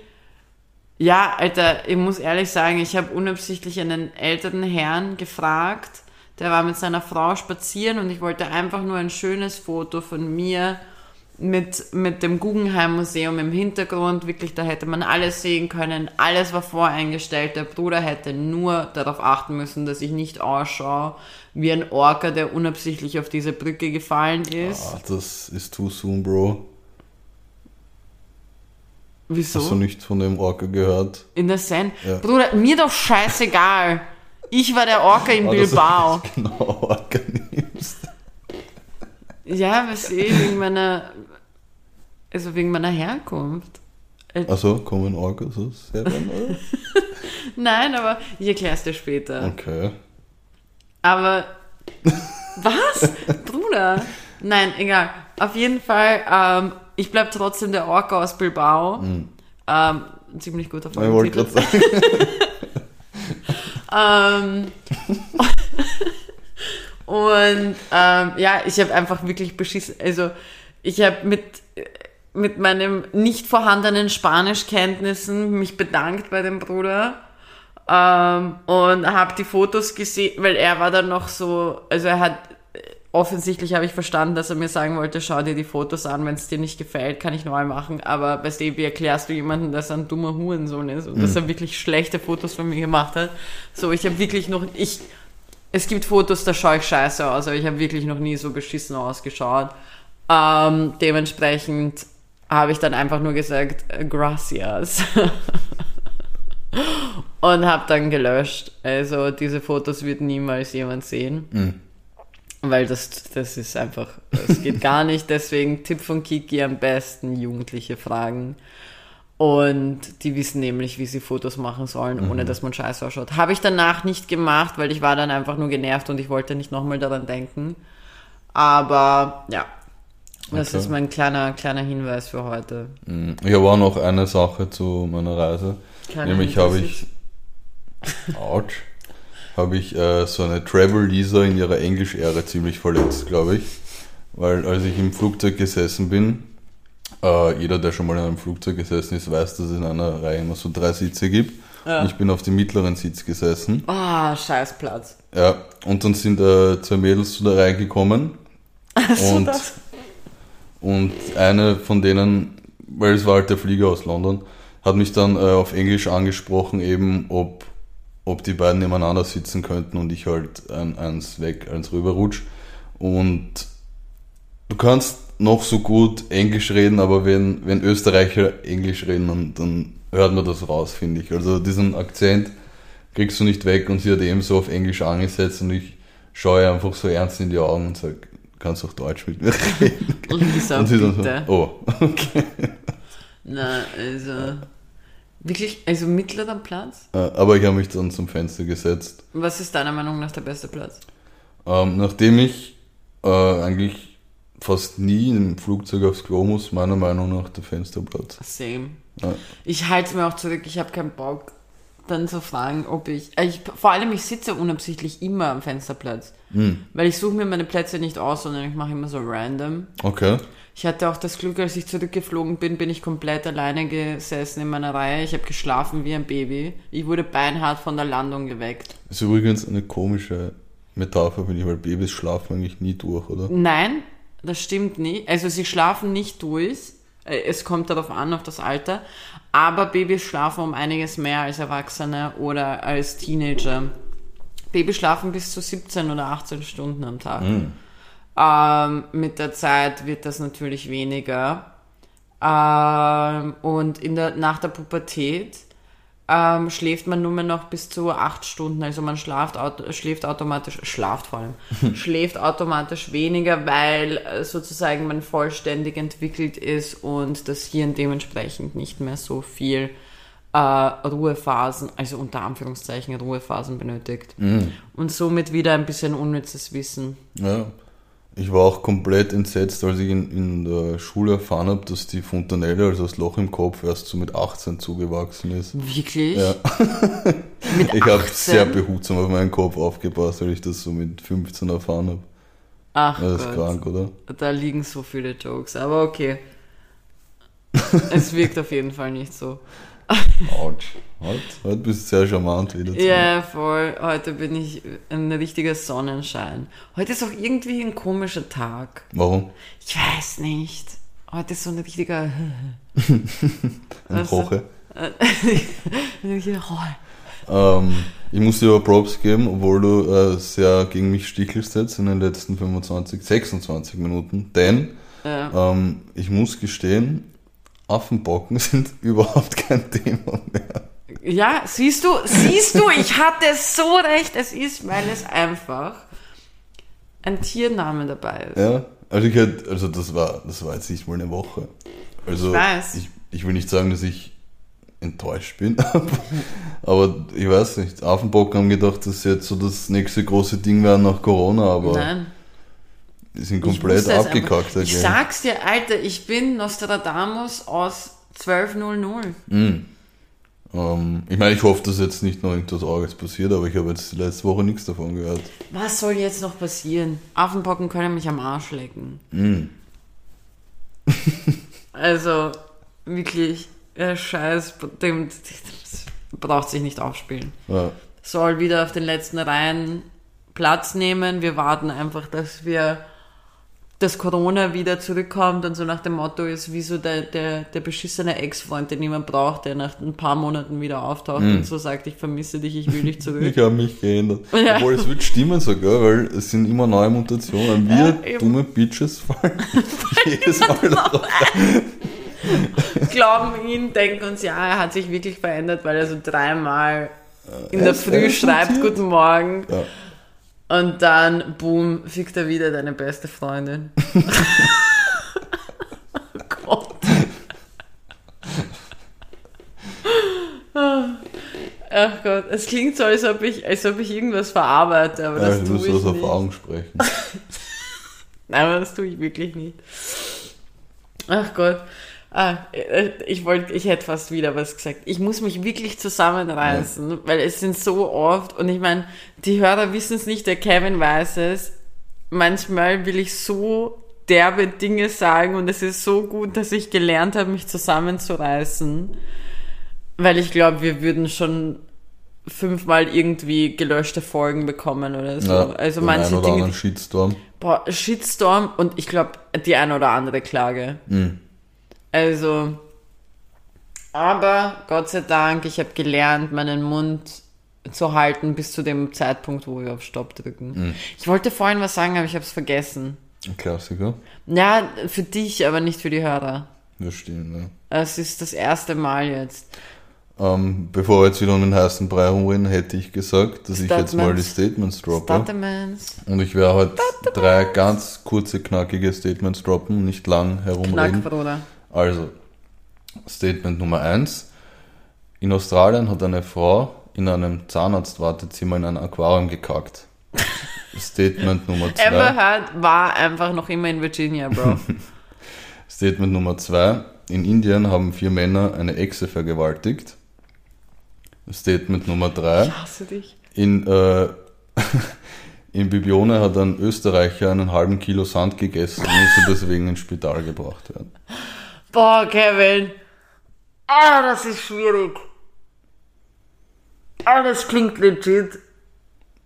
ja, Alter, ich muss ehrlich sagen, ich habe unabsichtlich einen älteren Herrn gefragt, der war mit seiner Frau spazieren und ich wollte einfach nur ein schönes Foto von mir mit, mit dem Guggenheim Museum im Hintergrund. Wirklich, da hätte man alles sehen können. Alles war voreingestellt. Der Bruder hätte nur darauf achten müssen, dass ich nicht ausschaue wie ein Orca, der unabsichtlich auf diese Brücke gefallen ist. Ah, das ist too soon, Bro. Wieso? Hast du nicht von dem Orca gehört? In der Sen. Ja. Bruder, mir doch scheißegal. Ich war der Orca in du Bilbao. [laughs] Genau, Orca nimmst. Ja, was eh, wegen meiner, also wegen meiner Herkunft. Also, kommen Orcas aus Serbien, oder? [laughs] Nein, aber ich erklär's dir später. Okay. Aber, was? Bruder? Nein, egal. Auf jeden Fall, ähm, ich bleib trotzdem der Orca aus Bilbao. Ähm, ziemlich guter Ich wollte gerade sagen. [laughs] Ähm, [laughs] und ähm, ja, ich habe einfach wirklich beschissen. Also ich habe mit mit meinem nicht vorhandenen Spanischkenntnissen mich bedankt bei dem Bruder ähm, und habe die Fotos gesehen, weil er war dann noch so, also er hat offensichtlich habe ich verstanden, dass er mir sagen wollte, schau dir die Fotos an, wenn es dir nicht gefällt, kann ich neu machen. Aber weißt du, wie erklärst du jemanden, dass er ein dummer Hurensohn ist und dass er wirklich schlechte Fotos von mir gemacht hat? So, ich habe wirklich noch, ich, es gibt Fotos, da schaue ich scheiße aus, aber ich habe wirklich noch nie so beschissen ausgeschaut. Ähm, dementsprechend habe ich dann einfach nur gesagt, äh, gracias. [laughs] und habe dann gelöscht. Also diese Fotos wird niemals jemand sehen. Weil das, das ist einfach, das geht gar nicht. [laughs] Deswegen Tipp von Kiki am besten Jugendliche fragen. Und die wissen nämlich, wie sie Fotos machen sollen, ohne dass man scheiße ausschaut. Habe ich danach nicht gemacht, weil ich war dann einfach nur genervt und ich wollte nicht nochmal daran denken. Aber ja, das Okay. ist mein kleiner, kleiner Hinweis für heute. Mm, Ich habe auch noch eine Sache zu meiner Reise. Kleiner Nämlich habe ich, ouch, [laughs] habe ich äh, so eine Travel Lisa in ihrer Englisch-Ära ziemlich verletzt, glaube ich. Weil als ich im Flugzeug gesessen bin, äh, jeder, der schon mal in einem Flugzeug gesessen ist, weiß, dass es in einer Reihe immer so drei Sitze gibt. Ja. Und ich bin auf dem mittleren Sitz gesessen. Ah, Scheißplatz. Ja, und dann sind äh, zwei Mädels zu der Reihe gekommen. So und, das. und eine von denen, weil es war halt der Flieger aus London, hat mich dann äh, auf Englisch angesprochen, eben ob, ob die beiden nebeneinander sitzen könnten und ich halt ein, eins weg, eins rüberrutsch. Und du kannst noch so gut Englisch reden, aber wenn, wenn Österreicher Englisch reden, dann, dann hört man das raus, finde ich. Also diesen Akzent kriegst du nicht weg und sie hat eben so auf Englisch angesetzt und ich schaue ihr einfach so ernst in die Augen und sage, kannst du auch Deutsch mit mir reden? Lisa, und sie dann bitte. so, oh, [laughs] okay. Na, also. Wirklich, also mittlerer Platz? Äh, Aber ich habe mich dann zum Fenster gesetzt. Was ist deiner Meinung nach der beste Platz? Ähm, nachdem ich äh, eigentlich fast nie im Flugzeug aufs Klo muss, meiner Meinung nach der Fensterplatz. Same. Ja. Ich halte es mir auch zurück, ich habe keinen Bock, dann zu fragen, ob ich, äh, ich. Vor allem, ich sitze unabsichtlich immer am Fensterplatz. Hm. Weil ich suche mir meine Plätze nicht aus, sondern ich mache immer so random. Okay. Ich hatte auch das Glück, als ich zurückgeflogen bin, bin ich komplett alleine gesessen in meiner Reihe. Ich habe geschlafen wie ein Baby. Ich wurde beinhart von der Landung geweckt. Ist übrigens eine komische Metapher, finde ich, weil Babys schlafen eigentlich nie durch, oder? Nein, das stimmt nicht. Also sie schlafen nicht durch. Äh, Es kommt darauf an, auf das Alter. Aber Babys schlafen um einiges mehr als Erwachsene oder als Teenager. Babys schlafen bis zu 17 oder 18 Stunden am Tag. Ähm, mit der Zeit wird das natürlich weniger. Ähm, und in der, nach der Pubertät ähm, schläft man nur mehr noch bis zu acht Stunden. Also man schlaft, auto, schläft automatisch, schlaft vor allem, [laughs] schläft automatisch weniger, weil äh, sozusagen man vollständig entwickelt ist und das Hirn dementsprechend nicht mehr so viel äh, Ruhephasen, also unter Anführungszeichen Ruhephasen benötigt. Und somit wieder ein bisschen unnützes Wissen. Ja. Ich war auch komplett entsetzt, als ich in, in der Schule erfahren habe, dass die Fontanelle, also das Loch im Kopf, erst so mit 18 zugewachsen ist. Wirklich? Ja. [laughs] Mit Ich habe 18? sehr behutsam auf meinen Kopf aufgepasst, weil ich das so mit 15 erfahren habe. Ach Das ist Gott. krank, oder? Da liegen so viele Jokes, aber okay. es wirkt auf jeden Fall nicht so. Autsch. Heute, heute bist du sehr charmant wieder. zu Ja, voll. Heute bin ich ein richtiger Sonnenschein. Heute ist auch irgendwie ein komischer Tag. Warum? Ich weiß nicht. Heute ist so ein richtiger. [laughs] Ein? Roche. ein richtiger Ähm, ich muss dir aber Props geben, obwohl du äh, sehr gegen mich stichelst jetzt in den letzten 25, 26 Minuten. Denn Ja. ähm, ich muss gestehen, Affenbocken sind [laughs] überhaupt kein Thema mehr. ja, siehst du, siehst du, ich hatte so recht. Es ist, weil es einfach ein Tiername dabei ist. Ja, also ich also das war, das war jetzt nicht mal eine Woche. Also Ich weiß. Ich, ich will nicht sagen, dass ich enttäuscht bin, [laughs] aber ich weiß nicht. Affenbocken haben gedacht, das ist jetzt so das nächste große Ding wäre nach Corona, aber Nein. Die sind komplett abgekackt. einfach. Ich sag's dir, Alter, ich bin Nostradamus aus 1200. Ähm, ich meine, ich hoffe, dass jetzt nicht noch irgendwas Arges passiert, aber ich habe jetzt letzte Woche nichts davon gehört. Was soll jetzt noch passieren? Affenpocken können mich am Arsch lecken. Mm. [laughs] also, wirklich, der Scheiß, dem, braucht sich nicht aufspielen. Ja. Soll wieder auf den letzten Reihen Platz nehmen. Wir warten einfach, dass wir dass Corona wieder zurückkommt und so nach dem Motto ist, wie so der, der, der beschissene Ex-Freund, den niemand braucht, der nach ein paar Monaten wieder auftaucht und so sagt, ich vermisse dich, ich will dich zurück. Ich habe mich geändert. [laughs] Ja. Obwohl, es wird stimmen sogar, weil es sind immer neue Mutationen. Wir, Ja, dumme Bitches, fallen [laughs] jedes Mal darauf. glauben ihn, denken uns, ja, er hat sich wirklich verändert, weil er so dreimal in er der Früh schreibt, guten Morgen. Ja. Und dann, boom, fickt er wieder deine beste Freundin. [laughs] oh Gott. Ach Gott, es klingt so, als ob ich, als ob ich irgendwas verarbeite, aber Ja, das du tue musst ich aus nicht. Erfahrung sprechen. [laughs] Nein, aber das tue ich wirklich nicht. Ach Gott. Ah, äh, ich wollte, ich hätte fast wieder was gesagt. Ich muss mich wirklich zusammenreißen, weil es sind so oft und ich meine, die Hörer wissen es nicht, der Kevin weiß es. Manchmal will ich so derbe Dinge sagen und es ist so gut, dass ich gelernt habe, mich zusammenzureißen, weil ich glaube, wir würden schon fünfmal irgendwie gelöschte Folgen bekommen oder so. Ja, also manche oder Dinge, Shitstorm. Boah, Shitstorm und ich glaube, die ein oder andere Klage. Mhm. Also, aber Gott sei Dank, ich habe gelernt, meinen Mund zu halten bis zu dem Zeitpunkt, wo wir auf Stopp drücken. Mhm. Ich wollte vorhin was sagen, aber ich habe es vergessen. Ein Klassiker. Ja, für dich, aber nicht für die Hörer. Stimmt, ja. Es ist das erste Mal jetzt. Ähm, bevor wir jetzt wieder um den heißen Brei rumreden, hätte ich gesagt, dass ich jetzt mal die Statements droppe. Statements. Und ich werde heute drei ganz kurze, knackige Statements droppen, nicht lang herumreden. Knack, Bruder. Also, Statement Nummer eins: In Australien hat eine Frau in einem Zahnarztwartezimmer in ein Aquarium gekackt. [laughs] Statement Nummer zwei. Amber Heard war einfach noch immer in Virginia, Bro. [laughs] Statement Nummer zwei. In Indien haben vier Männer eine Echse vergewaltigt. Statement Nummer drei. Ich hasse dich. In, äh, [laughs] in Bibione hat ein Österreicher einen halben Kilo Sand gegessen und musste deswegen ins Spital gebracht werden. Boah, Kevin. Ah, das ist schwierig. Das klingt legit.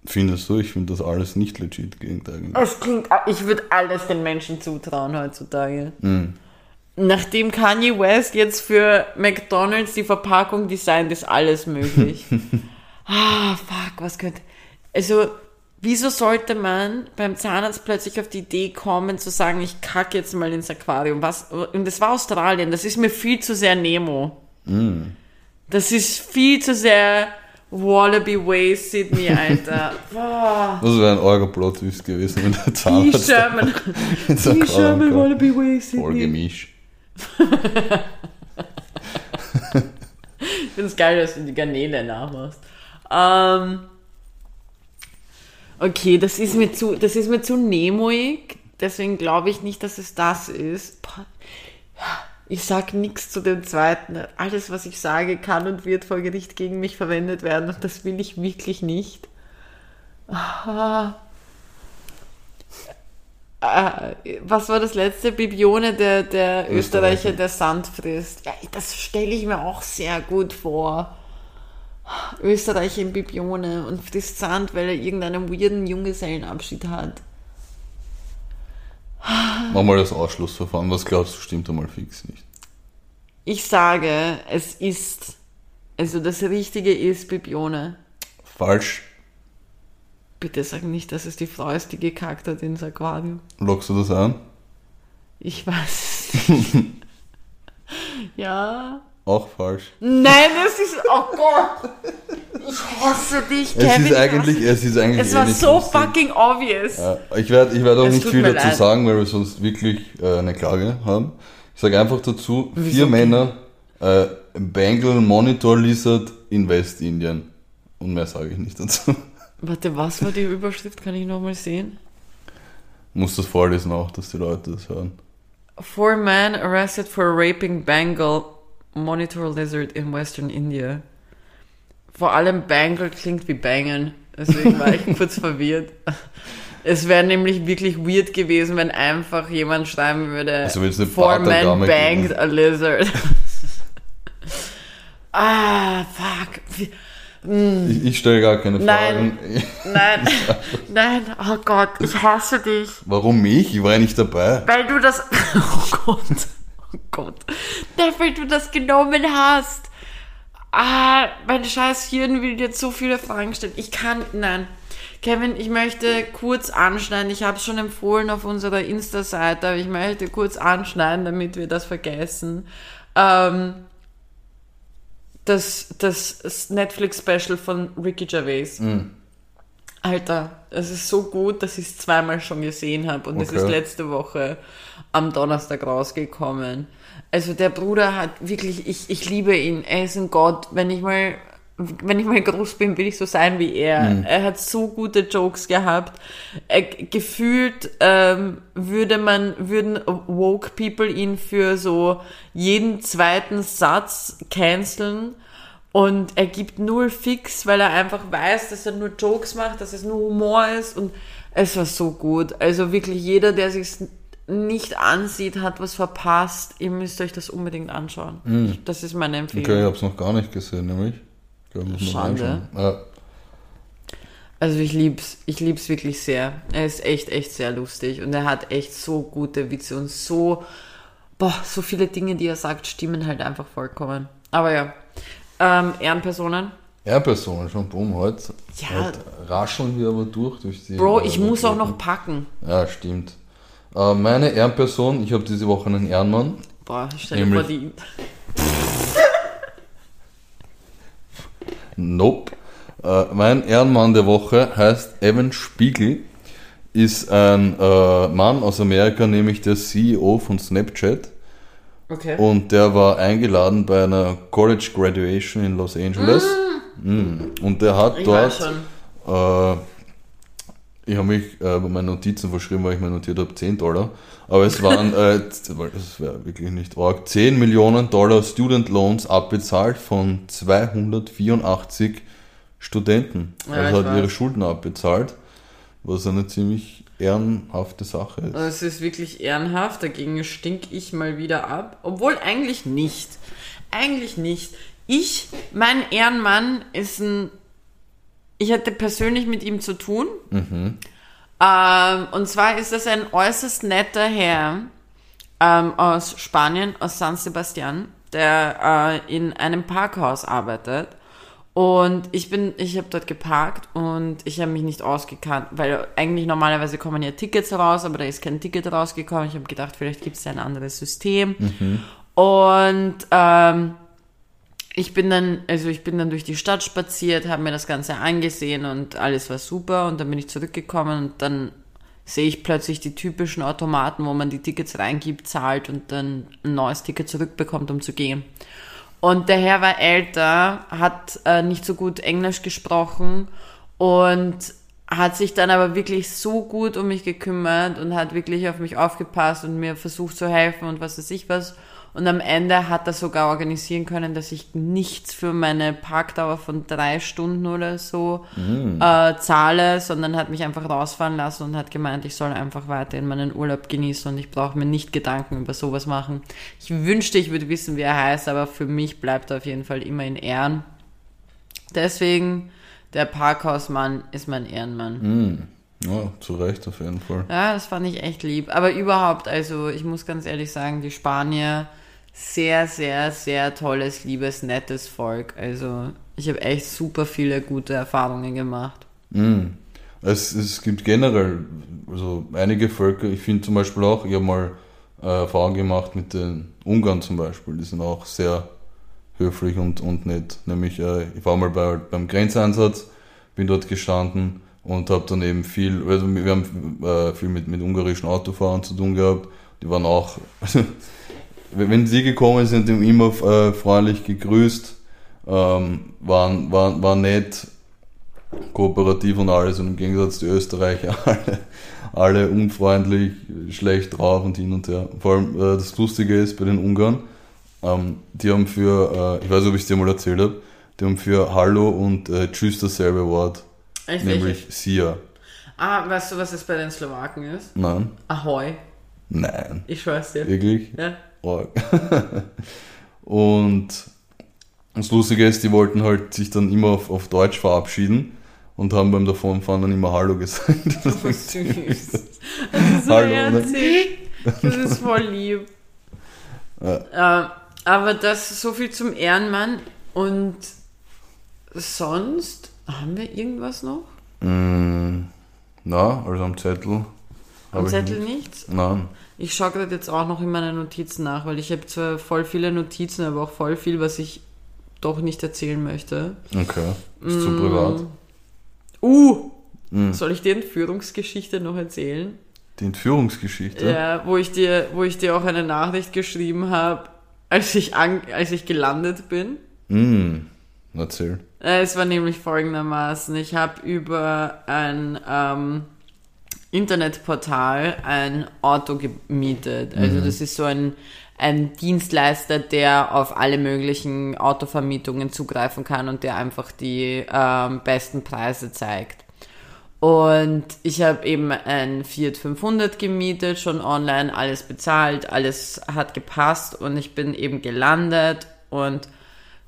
Findest du? Ich finde das alles nicht legit klingt eigentlich. Es klingt, ich würde alles den Menschen zutrauen heutzutage. Nachdem Kanye West jetzt für McDonalds die Verpackung designt, ist alles möglich. [laughs] ah, fuck, was könnte. Also, wieso sollte man beim Zahnarzt plötzlich auf die Idee kommen, zu sagen, ich kacke jetzt mal ins Aquarium? Was? Und das war Australien, das ist mir viel zu sehr Nemo. Mm. Das ist viel zu sehr Wallaby Way Sydney, Alter. [laughs] Boah. Das wäre ein eurer Plot-Twist gewesen, wenn der Die Zahnarzt Sherman. ins Die Sherman. Wallaby Way Voll Sydney. gemischt. [laughs] Ich find's geil, dass du die Garnele nachmachst. Ähm, okay, das ist mir zu, das ist mir zu nemoig. Deswegen glaube ich nicht, dass es das ist. Boah. Ich sag nichts zu dem zweiten. Alles, was ich sage, kann und wird vor Gericht gegen mich verwendet werden. Und das will ich wirklich nicht. Ah. Äh, was war das letzte? Bibione, der, der Österreicher, Österreicher. der Sand frisst. Ja, das stelle ich mir auch sehr gut vor. Österreicher in Bibione und frisst Sand, weil er irgendeinen weirden Junggesellenabschied hat. Mach mal das Ausschlussverfahren. Was glaubst du, stimmt einmal fix nicht? Ich sage, es ist, also das Richtige ist Bibione. Falsch. Bitte sag nicht, dass es die Frau ist, die gekackt hat ins Aquarium. Lockst du das ein? Ich weiß [laughs] ja. Auch falsch. Nein, es ist, oh Gott. Ich hasse dich, Es Kevin. ist ich eigentlich, es ist eigentlich es eh war nicht so lustig. fucking obvious. Ja, ich werde ich werd auch Es nicht viel dazu leid. sagen, weil wir sonst wirklich äh, eine Klage haben. Ich sage einfach dazu, Wieso? vier Männer, äh, Bengal Monitor Lizard in Westindien. Und mehr sage ich nicht dazu. [laughs] Warte, was war die Überschrift? Kann ich nochmal sehen? Muss das vorlesen auch, dass die Leute das hören. Four men arrested for raping Bengal monitor lizard in Western India. Vor allem Bengal klingt wie Bangen, deswegen war ich [laughs] kurz verwirrt. Es wäre nämlich wirklich weird gewesen, wenn einfach jemand schreiben würde, Also men banged geben. a lizard. [laughs] ah, fuck. Ich, ich stelle gar keine Nein. Fragen. Nein, [laughs] nein, oh Gott, ich hasse dich. Warum mich? Ich war ja nicht dabei. Weil du das. Oh Gott. Oh Gott. Weil du das genommen hast. Ah, mein scheiß Hirn will jetzt so viele Fragen stellen. Ich kann. Nein. Kevin, ich möchte kurz anschneiden. Ich habe es schon empfohlen auf unserer Insta-Seite, aber ich möchte kurz anschneiden, damit wir das vergessen. Ähm, das, das Netflix-Special von Ricky Gervais. Alter, es ist so gut, dass ich es zweimal schon gesehen habe und es Okay. ist letzte Woche am Donnerstag rausgekommen. Also der Bruder hat wirklich, ich, ich liebe ihn, er ist ein Gott. Wenn ich mal, wenn ich mal groß bin, will ich so sein wie er. Er hat so gute Jokes gehabt. Er, gefühlt ähm, würde man, würden woke People ihn für so jeden zweiten Satz canceln. Und er gibt null Fix, weil er einfach weiß, dass er nur Jokes macht, dass es nur Humor ist. Und es war so gut. Also wirklich jeder, der sich nicht ansieht, hat was verpasst. Ihr müsst euch das unbedingt anschauen. Das ist meine Empfehlung. Okay, ich habe es noch gar nicht gesehen, nämlich. Ich glaub. Ja. Also ich lieb's, ich lieb's wirklich sehr. Er ist echt, echt sehr lustig und er hat echt so gute Witze und so, boah, so viele Dinge, die er sagt, stimmen halt einfach vollkommen. Aber ja, ähm, Ehrenpersonen. Ehrpersonen schon, boom, heute. Ja. heute rascheln wir aber durch. durch die, Bro, ich muss auch noch packen. Ja, stimmt. Äh, meine Ehrenperson, ich habe diese Woche einen Ehrenmann. Boah, vor, die. [laughs] Nope. Äh, mein Ehrenmann der Woche heißt Evan Spiegel, ist ein äh, Mann aus Amerika, nämlich der CEO von Snapchat. Okay. Und der war eingeladen bei einer College Graduation in Los Angeles. Mm. Und der hat ich dort, äh, ich habe mich äh, bei meinen Notizen verschrieben, weil ich mir notiert habe, 10 Dollar. Aber es waren, äh, [laughs] das wäre wirklich nicht arg, 10 Millionen Dollar Student Loans abbezahlt von 284 Studenten. Ja, also hat ihre weiß. Schulden abbezahlt, was eine ziemlich ehrenhafte Sache ist. Es ist wirklich ehrenhaft, dagegen stink ich mal wieder ab. Obwohl eigentlich nicht. Eigentlich nicht. Ich, mein Ehrenmann ist ein. Ich hatte persönlich mit ihm zu tun. Ähm, und zwar ist das ein äußerst netter Herr. ähm, aus Spanien, aus San Sebastian, der äh, in einem Parkhaus arbeitet. Und ich bin, ich habe dort geparkt und ich habe mich nicht ausgekannt, weil eigentlich normalerweise kommen ja Tickets raus, aber da ist kein Ticket rausgekommen. Ich habe gedacht, vielleicht gibt es ein anderes System. Und ähm, ich bin dann, also ich bin dann durch die Stadt spaziert, habe mir das Ganze angesehen und alles war super und dann bin ich zurückgekommen und dann sehe ich plötzlich die typischen Automaten, wo man die Tickets reingibt, zahlt und dann ein neues Ticket zurückbekommt, um zu gehen. Und der Herr war älter, hat äh, nicht so gut Englisch gesprochen und hat sich dann aber wirklich so gut um mich gekümmert und hat wirklich auf mich aufgepasst und mir versucht zu helfen und was weiß ich was. Und am Ende hat er sogar organisieren können, dass ich nichts für meine Parkdauer von drei Stunden oder so äh, zahle, sondern hat mich einfach rausfahren lassen und hat gemeint, ich soll einfach weiterhin meinen Urlaub genießen und ich brauche mir nicht Gedanken über sowas machen. Ich wünschte, ich würde wissen, wie er heißt, aber für mich bleibt er auf jeden Fall immer in Ehren. Deswegen, der Parkhausmann ist mein Ehrenmann. Ja, zu Recht auf jeden Fall. Ja, das fand ich echt lieb. Aber überhaupt, also ich muss ganz ehrlich sagen, die Spanier, sehr, sehr, sehr tolles, liebes, nettes Volk. Also ich habe echt super viele gute Erfahrungen gemacht. Es, es gibt generell also einige Völker, ich finde zum Beispiel auch, ich habe mal äh, Erfahrung gemacht mit den Ungarn zum Beispiel, die sind auch sehr höflich und, und nett. Nämlich, äh, ich war mal bei, beim Grenzeinsatz, bin dort gestanden und habe dann eben viel, also wir haben äh, viel mit, mit ungarischen Autofahrern zu tun gehabt, die waren auch, [laughs] wenn sie gekommen sind, immer äh, freundlich gegrüßt, ähm, waren, waren, waren nett, kooperativ und alles und im Gegensatz die Österreicher [laughs] alle, alle unfreundlich, schlecht drauf und hin und her. Vor allem äh, das Lustige ist bei den Ungarn, ähm, die haben für, äh, ich weiß nicht, ob ich es dir mal erzählt habe, die haben für Hallo und äh, Tschüss dasselbe Wort, Echt, nämlich Sia. Ah, weißt du, was es bei den Slowaken ist? Nein, Ahoi. nein, Ich schwör's dir. wirklich. Ja. [laughs] Und das Lustige ist, die wollten halt sich dann immer auf, auf Deutsch verabschieden und haben beim Davonfahren dann immer Hallo gesagt. [laughs] Das ist süß. [laughs] Das ist so Hallo, ne? herzig. Das ist voll lieb. Ja. Äh, aber das so viel zum Ehrenmann. Und sonst haben wir irgendwas noch? Mm, na, also am Zettel. Am Zettel nicht. nichts? Nein. Ich schaue gerade jetzt auch noch in meine Notizen nach, weil ich habe zwar voll viele Notizen, aber auch voll viel, was ich doch nicht erzählen möchte. Okay. Ist Mm. zu privat. Uh! Mm. Soll ich dir Entführungsgeschichte noch erzählen? Die Entführungsgeschichte. Ja, wo ich dir, wo ich dir auch eine Nachricht geschrieben habe, als ich an, als ich gelandet bin. Mm. Erzähl. Äh, Es war nämlich folgendermaßen, ich habe über ein ähm, Internetportal ein Auto gemietet. Also das ist so ein, ein Dienstleister, der auf alle möglichen Autovermietungen zugreifen kann und der einfach die ähm, besten Preise zeigt. Und ich habe eben ein Fiat 500 gemietet, schon online, alles bezahlt, alles hat gepasst und ich bin eben gelandet und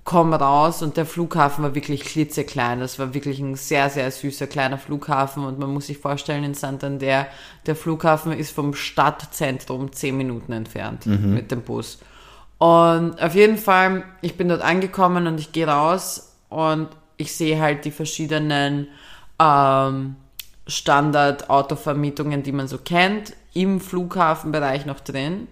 komm raus und der Flughafen war wirklich klitzeklein. Das war wirklich ein sehr, sehr süßer kleiner Flughafen und man muss sich vorstellen, in Santander, der Flughafen ist vom Stadtzentrum zehn Minuten entfernt mit dem Bus. Und auf jeden Fall, ich bin dort angekommen und ich gehe raus und ich sehe halt die verschiedenen ähm, Standard-Autovermietungen, die man so kennt, im Flughafenbereich noch drin.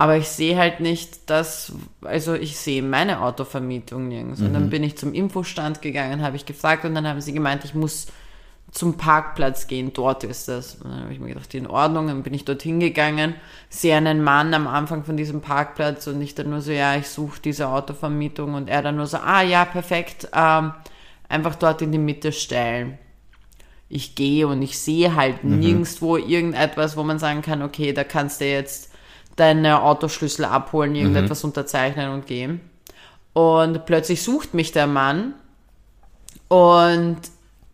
Aber ich sehe halt nicht, dass, also ich sehe meine Autovermietung nirgends. Und dann bin ich zum Infostand gegangen, habe ich gefragt und dann haben sie gemeint, ich muss zum Parkplatz gehen, dort ist das. Und dann habe ich mir gedacht, in Ordnung, dann bin ich dorthin gegangen, sehe einen Mann am Anfang von diesem Parkplatz und ich dann nur so, ja, ich suche diese Autovermietung und er dann nur so, ah ja, perfekt, ähm, einfach dort in die Mitte stellen. Ich gehe und ich sehe halt nirgendwo irgendetwas, wo man sagen kann, okay, da kannst du jetzt deine Autoschlüssel abholen, irgendetwas unterzeichnen und gehen. Und plötzlich sucht mich der Mann und,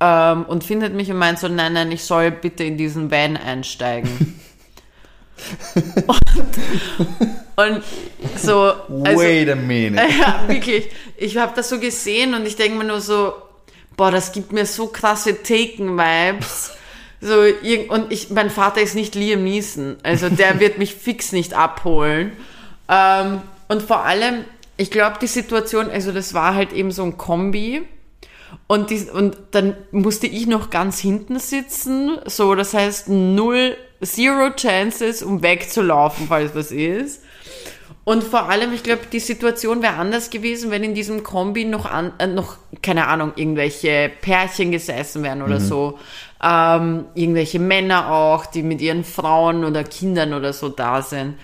ähm, und findet mich und meint so, nein, nein, ich soll bitte in diesen Van einsteigen. [laughs] und, und so, also, Wait a minute. [laughs] ja, wirklich. Ich habe das so gesehen und ich denke mir nur so, boah, das gibt mir so krasse Taken-Vibes. So, und ich, mein Vater ist nicht Liam Neeson. Also der [laughs] wird mich fix nicht abholen. Ähm, und vor allem, ich glaube, die Situation, also das war halt eben so ein Kombi. Und, die, und dann musste ich noch ganz hinten sitzen. So, das heißt, null, zero chances, um wegzulaufen, falls was ist. Und vor allem, ich glaube, die Situation wäre anders gewesen, wenn in diesem Kombi noch, an, äh, noch keine Ahnung, irgendwelche Pärchen gesessen wären oder mhm. so. Ähm, irgendwelche Männer auch, die mit ihren Frauen oder Kindern oder so da sind.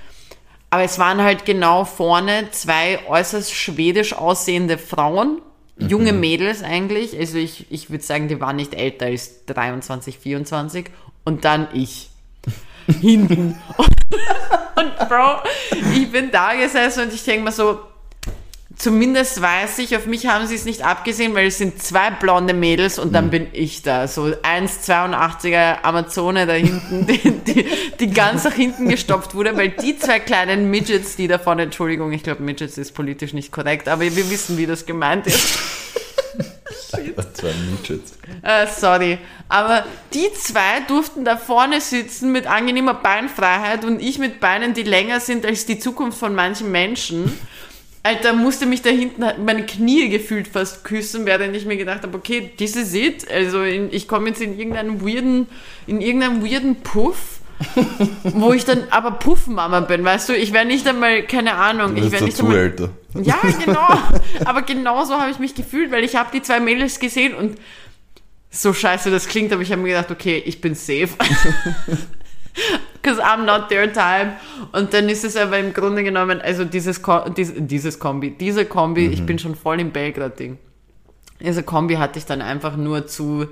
Aber es waren halt genau vorne zwei äußerst schwedisch aussehende Frauen, mhm. junge Mädels eigentlich. Also ich, ich würde sagen, die waren nicht älter als 23, 24. Und dann ich. [laughs] Hinten. [laughs] und Bro, ich bin da gesessen und ich denke mir so, zumindest weiß ich, auf mich haben sie es nicht abgesehen, weil es sind zwei blonde Mädels und dann mhm. bin ich da. So 1,82er Amazone da hinten, [laughs] die, die, die, ganz nach hinten gestopft wurde, weil die zwei kleinen Midgets, die davon, Entschuldigung, ich glaube Midgets ist politisch nicht korrekt, aber wir wissen, wie das gemeint ist. [laughs] zwei Midgets. Äh, sorry. Aber die zwei durften da vorne sitzen mit angenehmer Beinfreiheit und ich mit Beinen, die länger sind als die Zukunft von manchen Menschen. Alter, musste mich da hinten meine Knie gefühlt fast küssen, während ich mir gedacht habe, okay, this is it. Also in, ich komme jetzt in irgendeinen weirden, in irgendeinen weirden Puff, [laughs] wo ich dann aber Puffmama bin, weißt du? Ich wäre nicht einmal, keine Ahnung, ich wäre nicht einmal. Älter. [laughs] Ja, genau. [laughs] aber genau so habe ich mich gefühlt, weil ich habe die zwei Mädels gesehen und so scheiße das klingt, aber ich habe mir gedacht, okay, ich bin safe. Because I'm not their time. Und dann ist es aber im Grunde genommen, also dieses, dieses Kombi, diese Kombi, mhm. ich bin schon voll im Belgrad-Ding. Diese Kombi hatte ich dann einfach nur zu,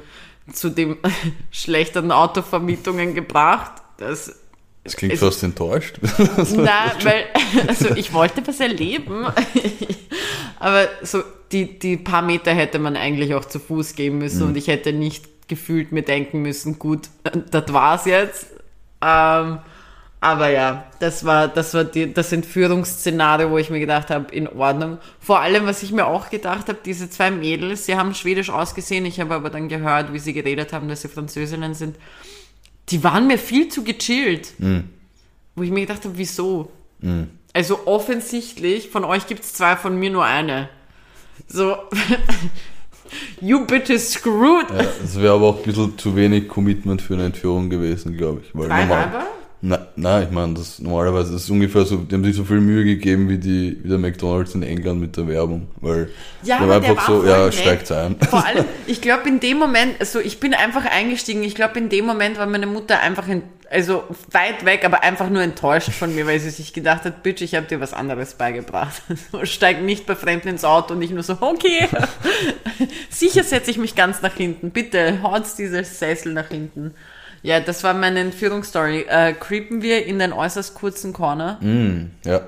zu den [laughs] schlechteren Autovermietungen gebracht. Das, das klingt es, fast enttäuscht. [laughs] Nein, weil, [laughs] also ich wollte was erleben, aber so die, die paar Meter hätte man eigentlich auch zu Fuß gehen müssen mhm. und ich hätte nicht gefühlt mir denken müssen, gut, das war's jetzt, ähm, aber ja, das war, das war die, das Entführungsszenario, wo ich mir gedacht habe, in Ordnung. Vor allem, was ich mir auch gedacht habe, diese zwei Mädels, sie haben schwedisch ausgesehen, ich habe aber dann gehört, wie sie geredet haben, dass sie Französinnen sind. Die waren mir viel zu gechillt. Mm. Wo ich mir gedacht habe, wieso? Mm. Also offensichtlich, von euch gibt es zwei, von mir nur eine. So, [laughs] You bitches screwed. Ja, es wäre aber auch ein bisschen zu wenig Commitment für eine Entführung gewesen, glaube ich. Weil Drei normal, na, nein, ich meine, das normalerweise ist ungefähr so, die haben sich so viel Mühe gegeben wie die wie der McDonalds in England mit der Werbung, weil ja, die haben einfach so, ja, steigt ein. [laughs] Vor allem, [laughs] ich glaube in dem Moment, also ich bin einfach eingestiegen, ich glaube in dem Moment war meine Mutter einfach in, also weit weg, aber einfach nur enttäuscht von mir, weil sie sich gedacht hat, Bitch, ich habe dir was anderes beigebracht. [laughs] Steig nicht bei Fremden ins Auto und ich nur so, okay, sicher setze ich mich ganz nach hinten, bitte, haut diese Sessel nach hinten. Ja, das war meine Entführungsstory. Äh, creepen wir in den äußerst kurzen Corner. Mm, ja.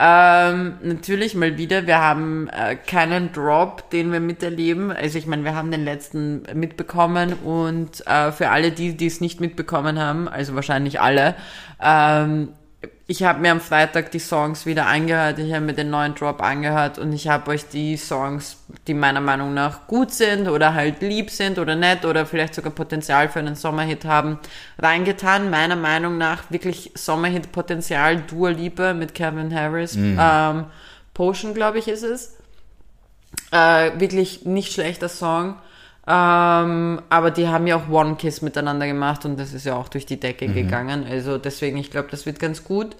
Ähm, natürlich mal wieder, wir haben äh, keinen Drop, den wir miterleben. Also ich meine, wir haben den letzten mitbekommen und äh, für alle die, die es nicht mitbekommen haben, also wahrscheinlich alle, ähm, ich habe mir am Freitag die Songs wieder angehört, ich habe mir den neuen Drop angehört und ich habe euch die Songs, die meiner Meinung nach gut sind oder halt lieb sind oder nett oder vielleicht sogar Potenzial für einen Sommerhit haben, reingetan. Meiner Meinung nach wirklich Sommerhit-Potenzial, Dua Liebe mit Kevin Harris. Mhm. Ähm, Potion, glaube ich, ist es. Äh, wirklich nicht schlechter Song. Ähm, aber die haben ja auch One Kiss miteinander gemacht und das ist ja auch durch die Decke mhm. gegangen. Also deswegen, ich glaube, das wird ganz gut.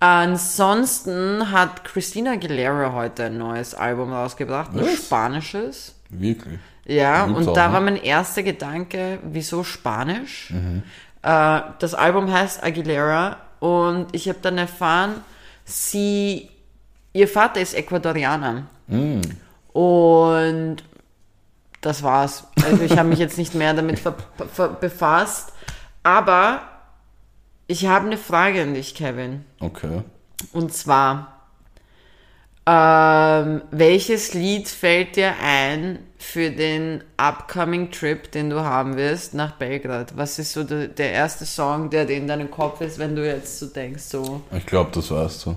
Ansonsten hat Christina Aguilera heute ein neues Album rausgebracht, ein spanisches. Wirklich? Ja, Gibt's und da ne? war mein erster Gedanke, wieso Spanisch? Mhm. Äh, das Album heißt Aguilera und ich habe dann erfahren, sie, ihr Vater ist Ecuadorianer. Mhm. Und das war's. Also ich habe mich jetzt nicht mehr damit befasst. Aber ich habe eine Frage an dich, Kevin. Okay. Und zwar, ähm, welches Lied fällt dir ein für den upcoming Trip, den du haben wirst nach Belgrad? Was ist so der, der erste Song, der dir in deinem Kopf ist, wenn du jetzt so denkst, so? Ich glaube, das weißt du.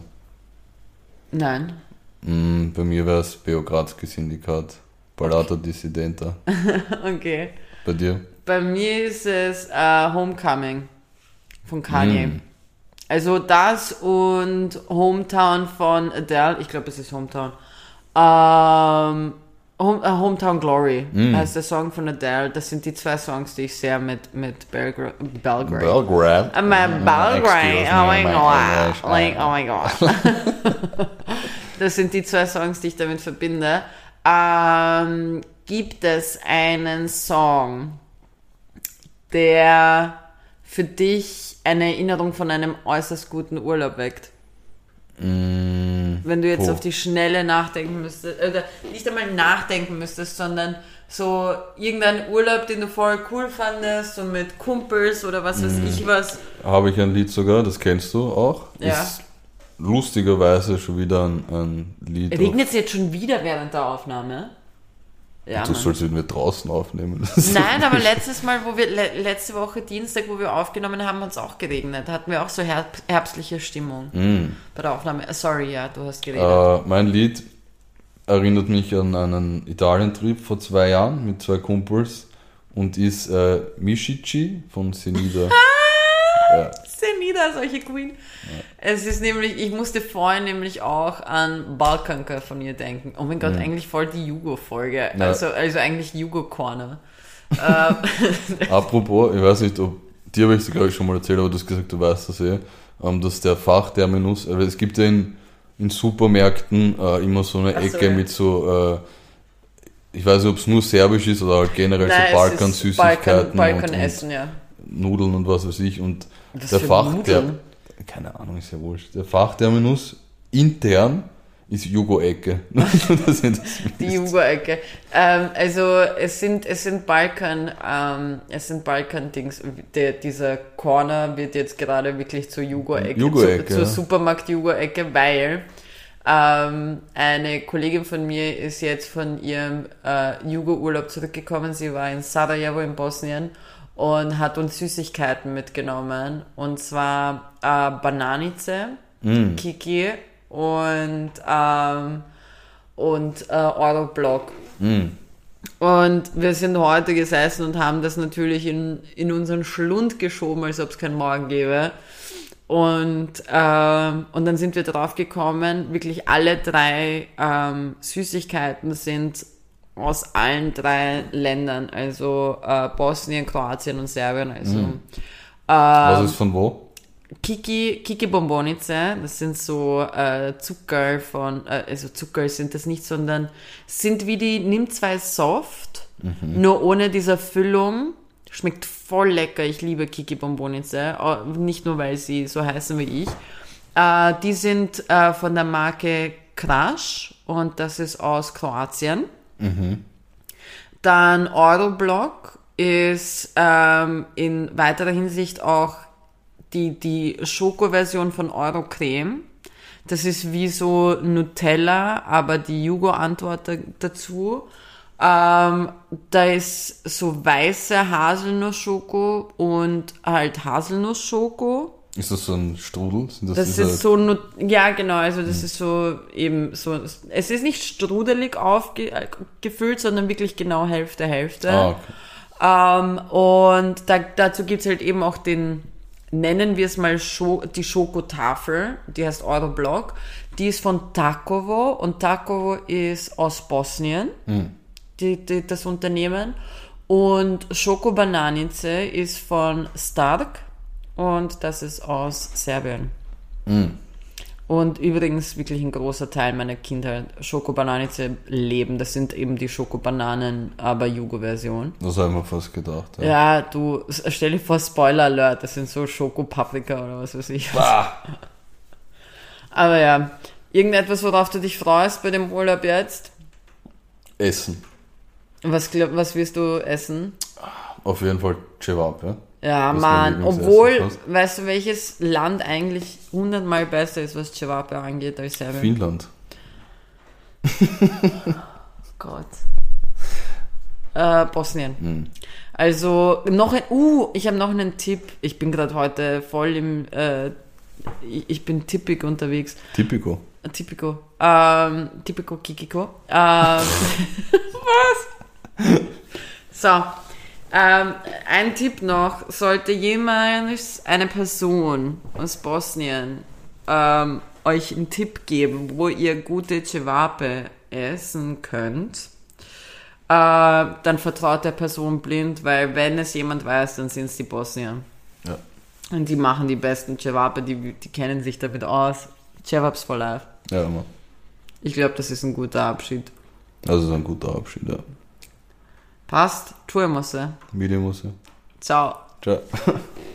Nein. Mm, bei mir wäre es Beogradski Syndikat. Ballata Dissidenta. [laughs] okay. Bei dir? bei mir ist es äh, Homecoming von Kanye. Mm. Also das und Hometown von Adele. Ich glaube, es ist Hometown. Ähm, Home, äh, Hometown Glory Mm. heißt der Song von Adele. Das sind die zwei Songs, die ich sehr mit, mit Belgra Belgrade. Belgrade. Uh, my Belgrade, Excuse oh me, my my god, English. like, oh my god. [laughs] [laughs] das sind die zwei Songs, die ich damit verbinde. Ähm, gibt es einen Song, der für dich eine Erinnerung von einem äußerst guten Urlaub weckt? Mm, Wenn du jetzt Puh. auf die Schnelle nachdenken müsstest, oder nicht einmal nachdenken müsstest, sondern so irgendeinen Urlaub, den du voll cool fandest und mit Kumpels oder was weiß ich was. Habe ich ein Lied sogar, das kennst du auch. Ja. Ist lustigerweise schon wieder ein, ein Lied. Regnet es jetzt schon wieder während der Aufnahme? Ja, du sollst mit mir draußen aufnehmen. Nein, aber letztes Mal, wo wir le letzte Woche Dienstag, wo wir aufgenommen haben, hat es auch geregnet. Hatten wir auch so herb herbstliche Stimmung Mm. bei der Aufnahme. Äh, sorry, ja, du hast geredet. Äh, mein Lied erinnert mich an einen Italien-Trip vor zwei Jahren mit zwei Kumpels und ist äh, Mishichi von Senida. ja. Senida, solche Queen. Es ist nämlich, ich musste vorhin nämlich auch an Balkanka von ihr denken. Oh mein Gott, eigentlich voll die Jugo-Folge. Ja. Also, also eigentlich Jugo-Corner. ähm, [laughs] Apropos, ich weiß nicht, ob dir habe ich es glaube ich schon mal erzählt, aber du hast gesagt, du weißt das eh, ähm, dass der Fachterminus, äh, es gibt ja in, in Supermärkten äh, immer so eine Ach so, Ecke ja. mit so, äh, ich weiß nicht, ob es nur serbisch ist oder halt generell nein, so Balkan-Süßigkeiten Balkan, Balkan und essen, ja. Nudeln und was weiß ich und Was der Fach, der, keine Ahnung, ist ja wurscht, der Fachterminus intern ist Jugo-Ecke. [laughs] Das das Die Jugo-Ecke. Ähm, also es sind es sind Balkan ähm, es sind Balkan-Dings. Der, dieser Corner wird jetzt gerade wirklich zur Jugo-Ecke, Jugo-Ecke, zu, zur. Supermarkt-Jugo-Ecke, weil ähm, eine Kollegin von mir ist jetzt von ihrem äh, Jugo-Urlaub zurückgekommen. Sie war in Sarajevo in Bosnien und hat uns Süßigkeiten mitgenommen. Und zwar äh, Bananice, Mm. Kiki und ähm, und äh, Euroblock. Mm. Und wir sind heute gesessen und haben das natürlich in, in unseren Schlund geschoben, als ob es keinen Morgen gäbe. Und, ähm, und dann sind wir drauf gekommen, wirklich alle drei ähm, Süßigkeiten sind aus allen drei Ländern, also äh, Bosnien, Kroatien und Serbien. Also Mhm. ähm, Was ist von wo? Kiki, Kiki Bonbonice, das sind so äh, Zucker von, äh, also Zucker sind das nicht, sondern sind wie die Nimm zwei Soft, nur ohne dieser Füllung. Schmeckt voll lecker, ich liebe Kiki Bonbonice, äh, nicht nur weil sie so heißen wie ich. Äh, die sind äh, von der Marke Crash und das ist aus Kroatien. Dann Euroblock ist ähm, in weiterer Hinsicht auch die, die Schoko-Version von Eurocreme. Das ist wie so Nutella, aber die Jugo-Antwort da, dazu. Ähm, da ist so weiße Haselnuss-Schoko und halt Haselnuss-Schoko. Ist das so ein Strudel? Sind das, Das ist so, ja genau, also das ist so eben so, es ist nicht strudelig aufgefüllt, sondern wirklich genau Hälfte, Hälfte. Ah, okay. Ähm, und da, dazu gibt's halt eben auch den, nennen wir es mal Scho die Schokotafel, die heißt Euroblock. Die ist von Takovo und Takovo ist aus Bosnien, die, die, das Unternehmen. Und Schoko Bananice ist von Stark und das ist aus Serbien. Und übrigens wirklich ein großer Teil meiner Kindheit. Schokobananice leben, das sind eben die Schokobananen, aber Jugo-Version. Das habe ich mir fast gedacht. Ja. Ja, du, stell dir vor, Spoiler Alert, das sind so Schokopaprika oder was weiß ich. Ah, [laughs] Aber ja, irgendetwas, worauf du dich freust bei dem Urlaub jetzt? Essen. Was, glaub, was wirst du essen? Auf jeden Fall Cevap, ja. Ja, Mann, obwohl, weißt du, welches Land eigentlich hundertmal besser ist, was Cevape angeht, als Serbien? Finnland. [laughs] Gott. Äh, Bosnien. Hm. Also noch ein, uh, ich habe noch einen Tipp. Ich bin gerade heute voll im, äh, ich ich bin tippig unterwegs. Typico. Typico. Ähm, Typico Kikiko. Ähm, [laughs] was? So. Ähm, ein Tipp noch, sollte jemals eine Person aus Bosnien ähm, euch einen Tipp geben, wo ihr gute Cevape essen könnt, äh, dann vertraut der Person blind, weil wenn es jemand weiß, dann sind es die Bosnier. Ja. Und die machen die besten Cevape, die, die kennen sich damit aus. Cevapes for life. Ja, immer. Ich glaube, das ist ein guter Abschied. Also so ein guter Abschied, ja. Passt? Čujemo se. Vidimo se. Ciao. Ciao. [laughs]